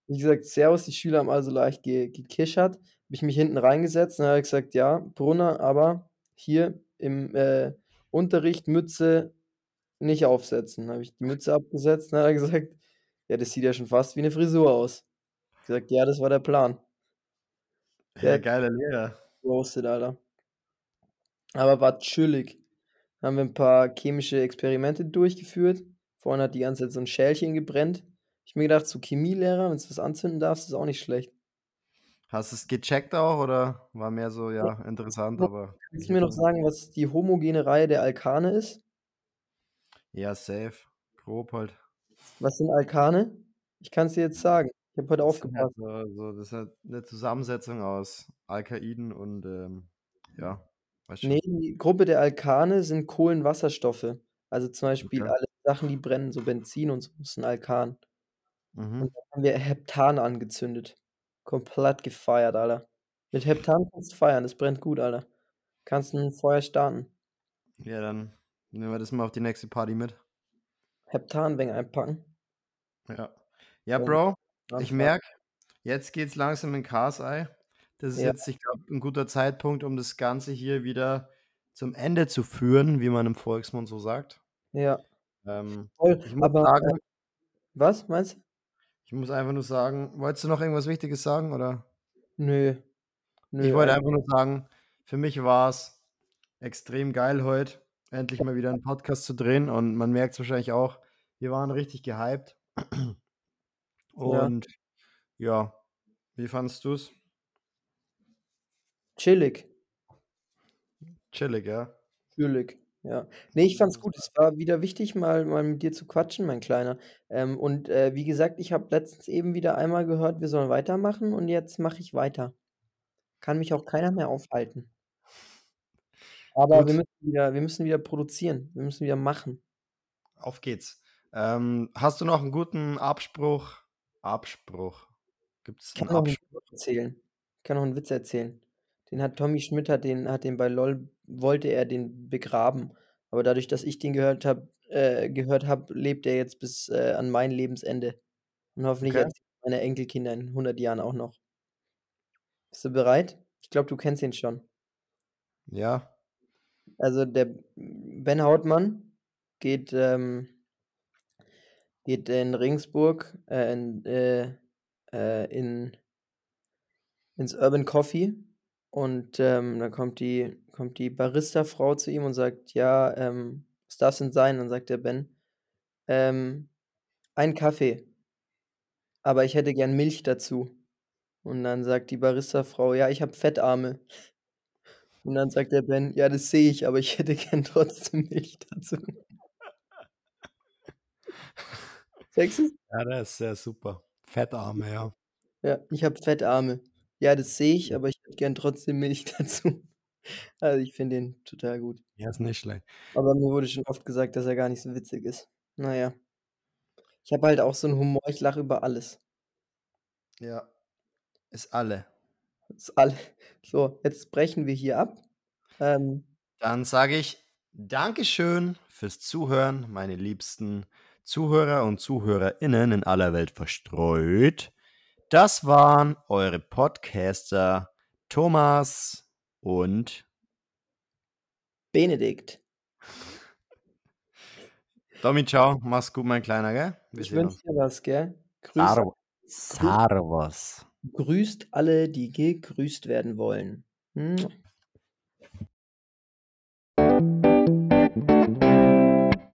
Wie gesagt: „Servus“, die Schüler haben alle so leicht ge gekichert. Habe ich mich hinten reingesetzt und dann hat gesagt: „Ja, Brunner, aber hier im, äh, Unterricht Mütze nicht aufsetzen.“ Dann habe ich die Mütze abgesetzt, dann hat er gesagt: „Ja, das sieht ja schon fast wie 'ne Frisur aus.“ Gesagt: „Ja, das war der Plan.“ Der Ja, geiler Lehrer. roastet, Alter. Aber war chillig. Haben wir 'n paar chemische Experimente durchgeführt. Vorne hat die ganze Zeit so 'n Schälchen gebrennt. Ich mir gedacht, so Chemielehrer, wenn du was anzünden darfst, ist auch nicht schlecht. Hast du's gecheckt auch oder war mehr so, ja, interessant, aber Kannst du mir noch sagen, was die homogene Reihe der Alkane ist? Ja, safe. Grob halt. Was sind Alkane? Ich kann's dir jetzt sagen. Ich habe heute Das halt aufgepasst. so so das ist halt 'ne Zusammensetzung aus Alkaiden und, ähm, ja, Ne, schon. die Gruppe der Alkane sind Kohlenwasserstoffe. Also, zum Beispiel Okay. alle Sachen, die brennen, so Benzin und so, ist 'n Alkan. Und Mhm. dann haben wir Heptan angezündet. Komplett gefeiert, Alter. Mit Heptan kannst du feiern, das brennt gut, Alter. Kannst 'n Feuer starten. Ja, dann nehmen wir das mal auf die nächste Party mit. Heptan einpacken. Ja. Ja, Und Bro, ich merke, jetzt geht's langsam in Karlseye. Das ist Ja. jetzt, ich glaube, 'n guter Zeitpunkt, um das Ganze hier wieder zum Ende zu führen, wie man im Volksmund so sagt. Ja. Ähm, Voll, ich muss aber, äh sagen was meinst du? ich muss einfach nur sagen wolltest du noch irgendwas Wichtiges sagen, oder? Nö. Ich Nö, wollte eigentlich einfach nur sagen, für mich war's extrem geil heut, endlich mal wieder 'n Podcast zu drehen und man merkt's wahrscheinlich auch, wir waren richtig gehypt. Ja. Und ja, wie fandest du's? Chillig. Chillig, ja? Chillig, ja. Ne, ich fand's gut. Es war wieder wichtig, mal mal mit dir zu quatschen, mein Kleiner. Ähm, und, äh, wie gesagt, ich habe letztens eben wieder einmal gehört, wir sollen weitermachen und jetzt mache ich weiter. Kann mich auch keiner mehr aufhalten. Aber wir müssen wieder wir müssen wieder produzieren. Wir müssen wieder machen. Auf geht's. Ähm, hast du noch 'n guten Abspruch Abspruch? Gibt's Ich 'n kann noch 'n Abspruch? Witz erzählen. Ich kann noch 'n Witz erzählen. Den hat Tommy Schmidt hat den hat den bei LOL wollte er den begraben. Aber dadurch, dass ich den gehört habe äh, gehört habe, lebt er jetzt bis, äh, an mein Lebensende. Und hoffentlich Okay. erzähle ich meine Enkelkinder in 100 Jahren auch noch. Bist du bereit? Ich glaube, du kennst ihn schon. Ja. Also, der Ben Hautmann geht, ähm geht in Regensburg, äh, in äh, äh, in ins Urban Coffee und, ähm, dann kommt die kommt die Baristafrau zu ihm und sagt: „Ja, ähm, was darf's denn sein?“ Dann sagt der Ben: „Ähm, ein Kaffee.“ „Aber ich hätte gern Milch dazu.“ Und dann sagt die Baristafrau: „Ja, ich habe Fettarme.“ Und dann sagt der Ben: „Ja, das sehe ich, aber ich hätte gern trotzdem Milch dazu.“ Du's? Ja, der ist sehr super. Fettarme, ja. Ja, ich habe Fettarme. Ja, das sehe ich, Ja. aber ich hätte gern trotzdem Milch dazu. Also, ich finde den total gut. Ja, ist nicht schlecht. Aber mir wurde schon oft gesagt, dass er gar nicht so witzig ist. Na ja. Ich habe halt auch so 'n Humor, ich lache über alles. Ja. Ist alle. Ist alle. So, jetzt brechen wir hier ab. Ähm Dann sage ich Dankeschön fürs Zuhören, meine liebsten Zuhörer und ZuhörerInnen in aller Welt verstreut. Das waren eure Podcaster Thomas und Benedikt. Domi, tschau. Mach's gut, mein Kleiner, gell? Wir Ich wünsche dir was, gell? Grüß Servus. grüßt alle, die gegrüßt werden wollen.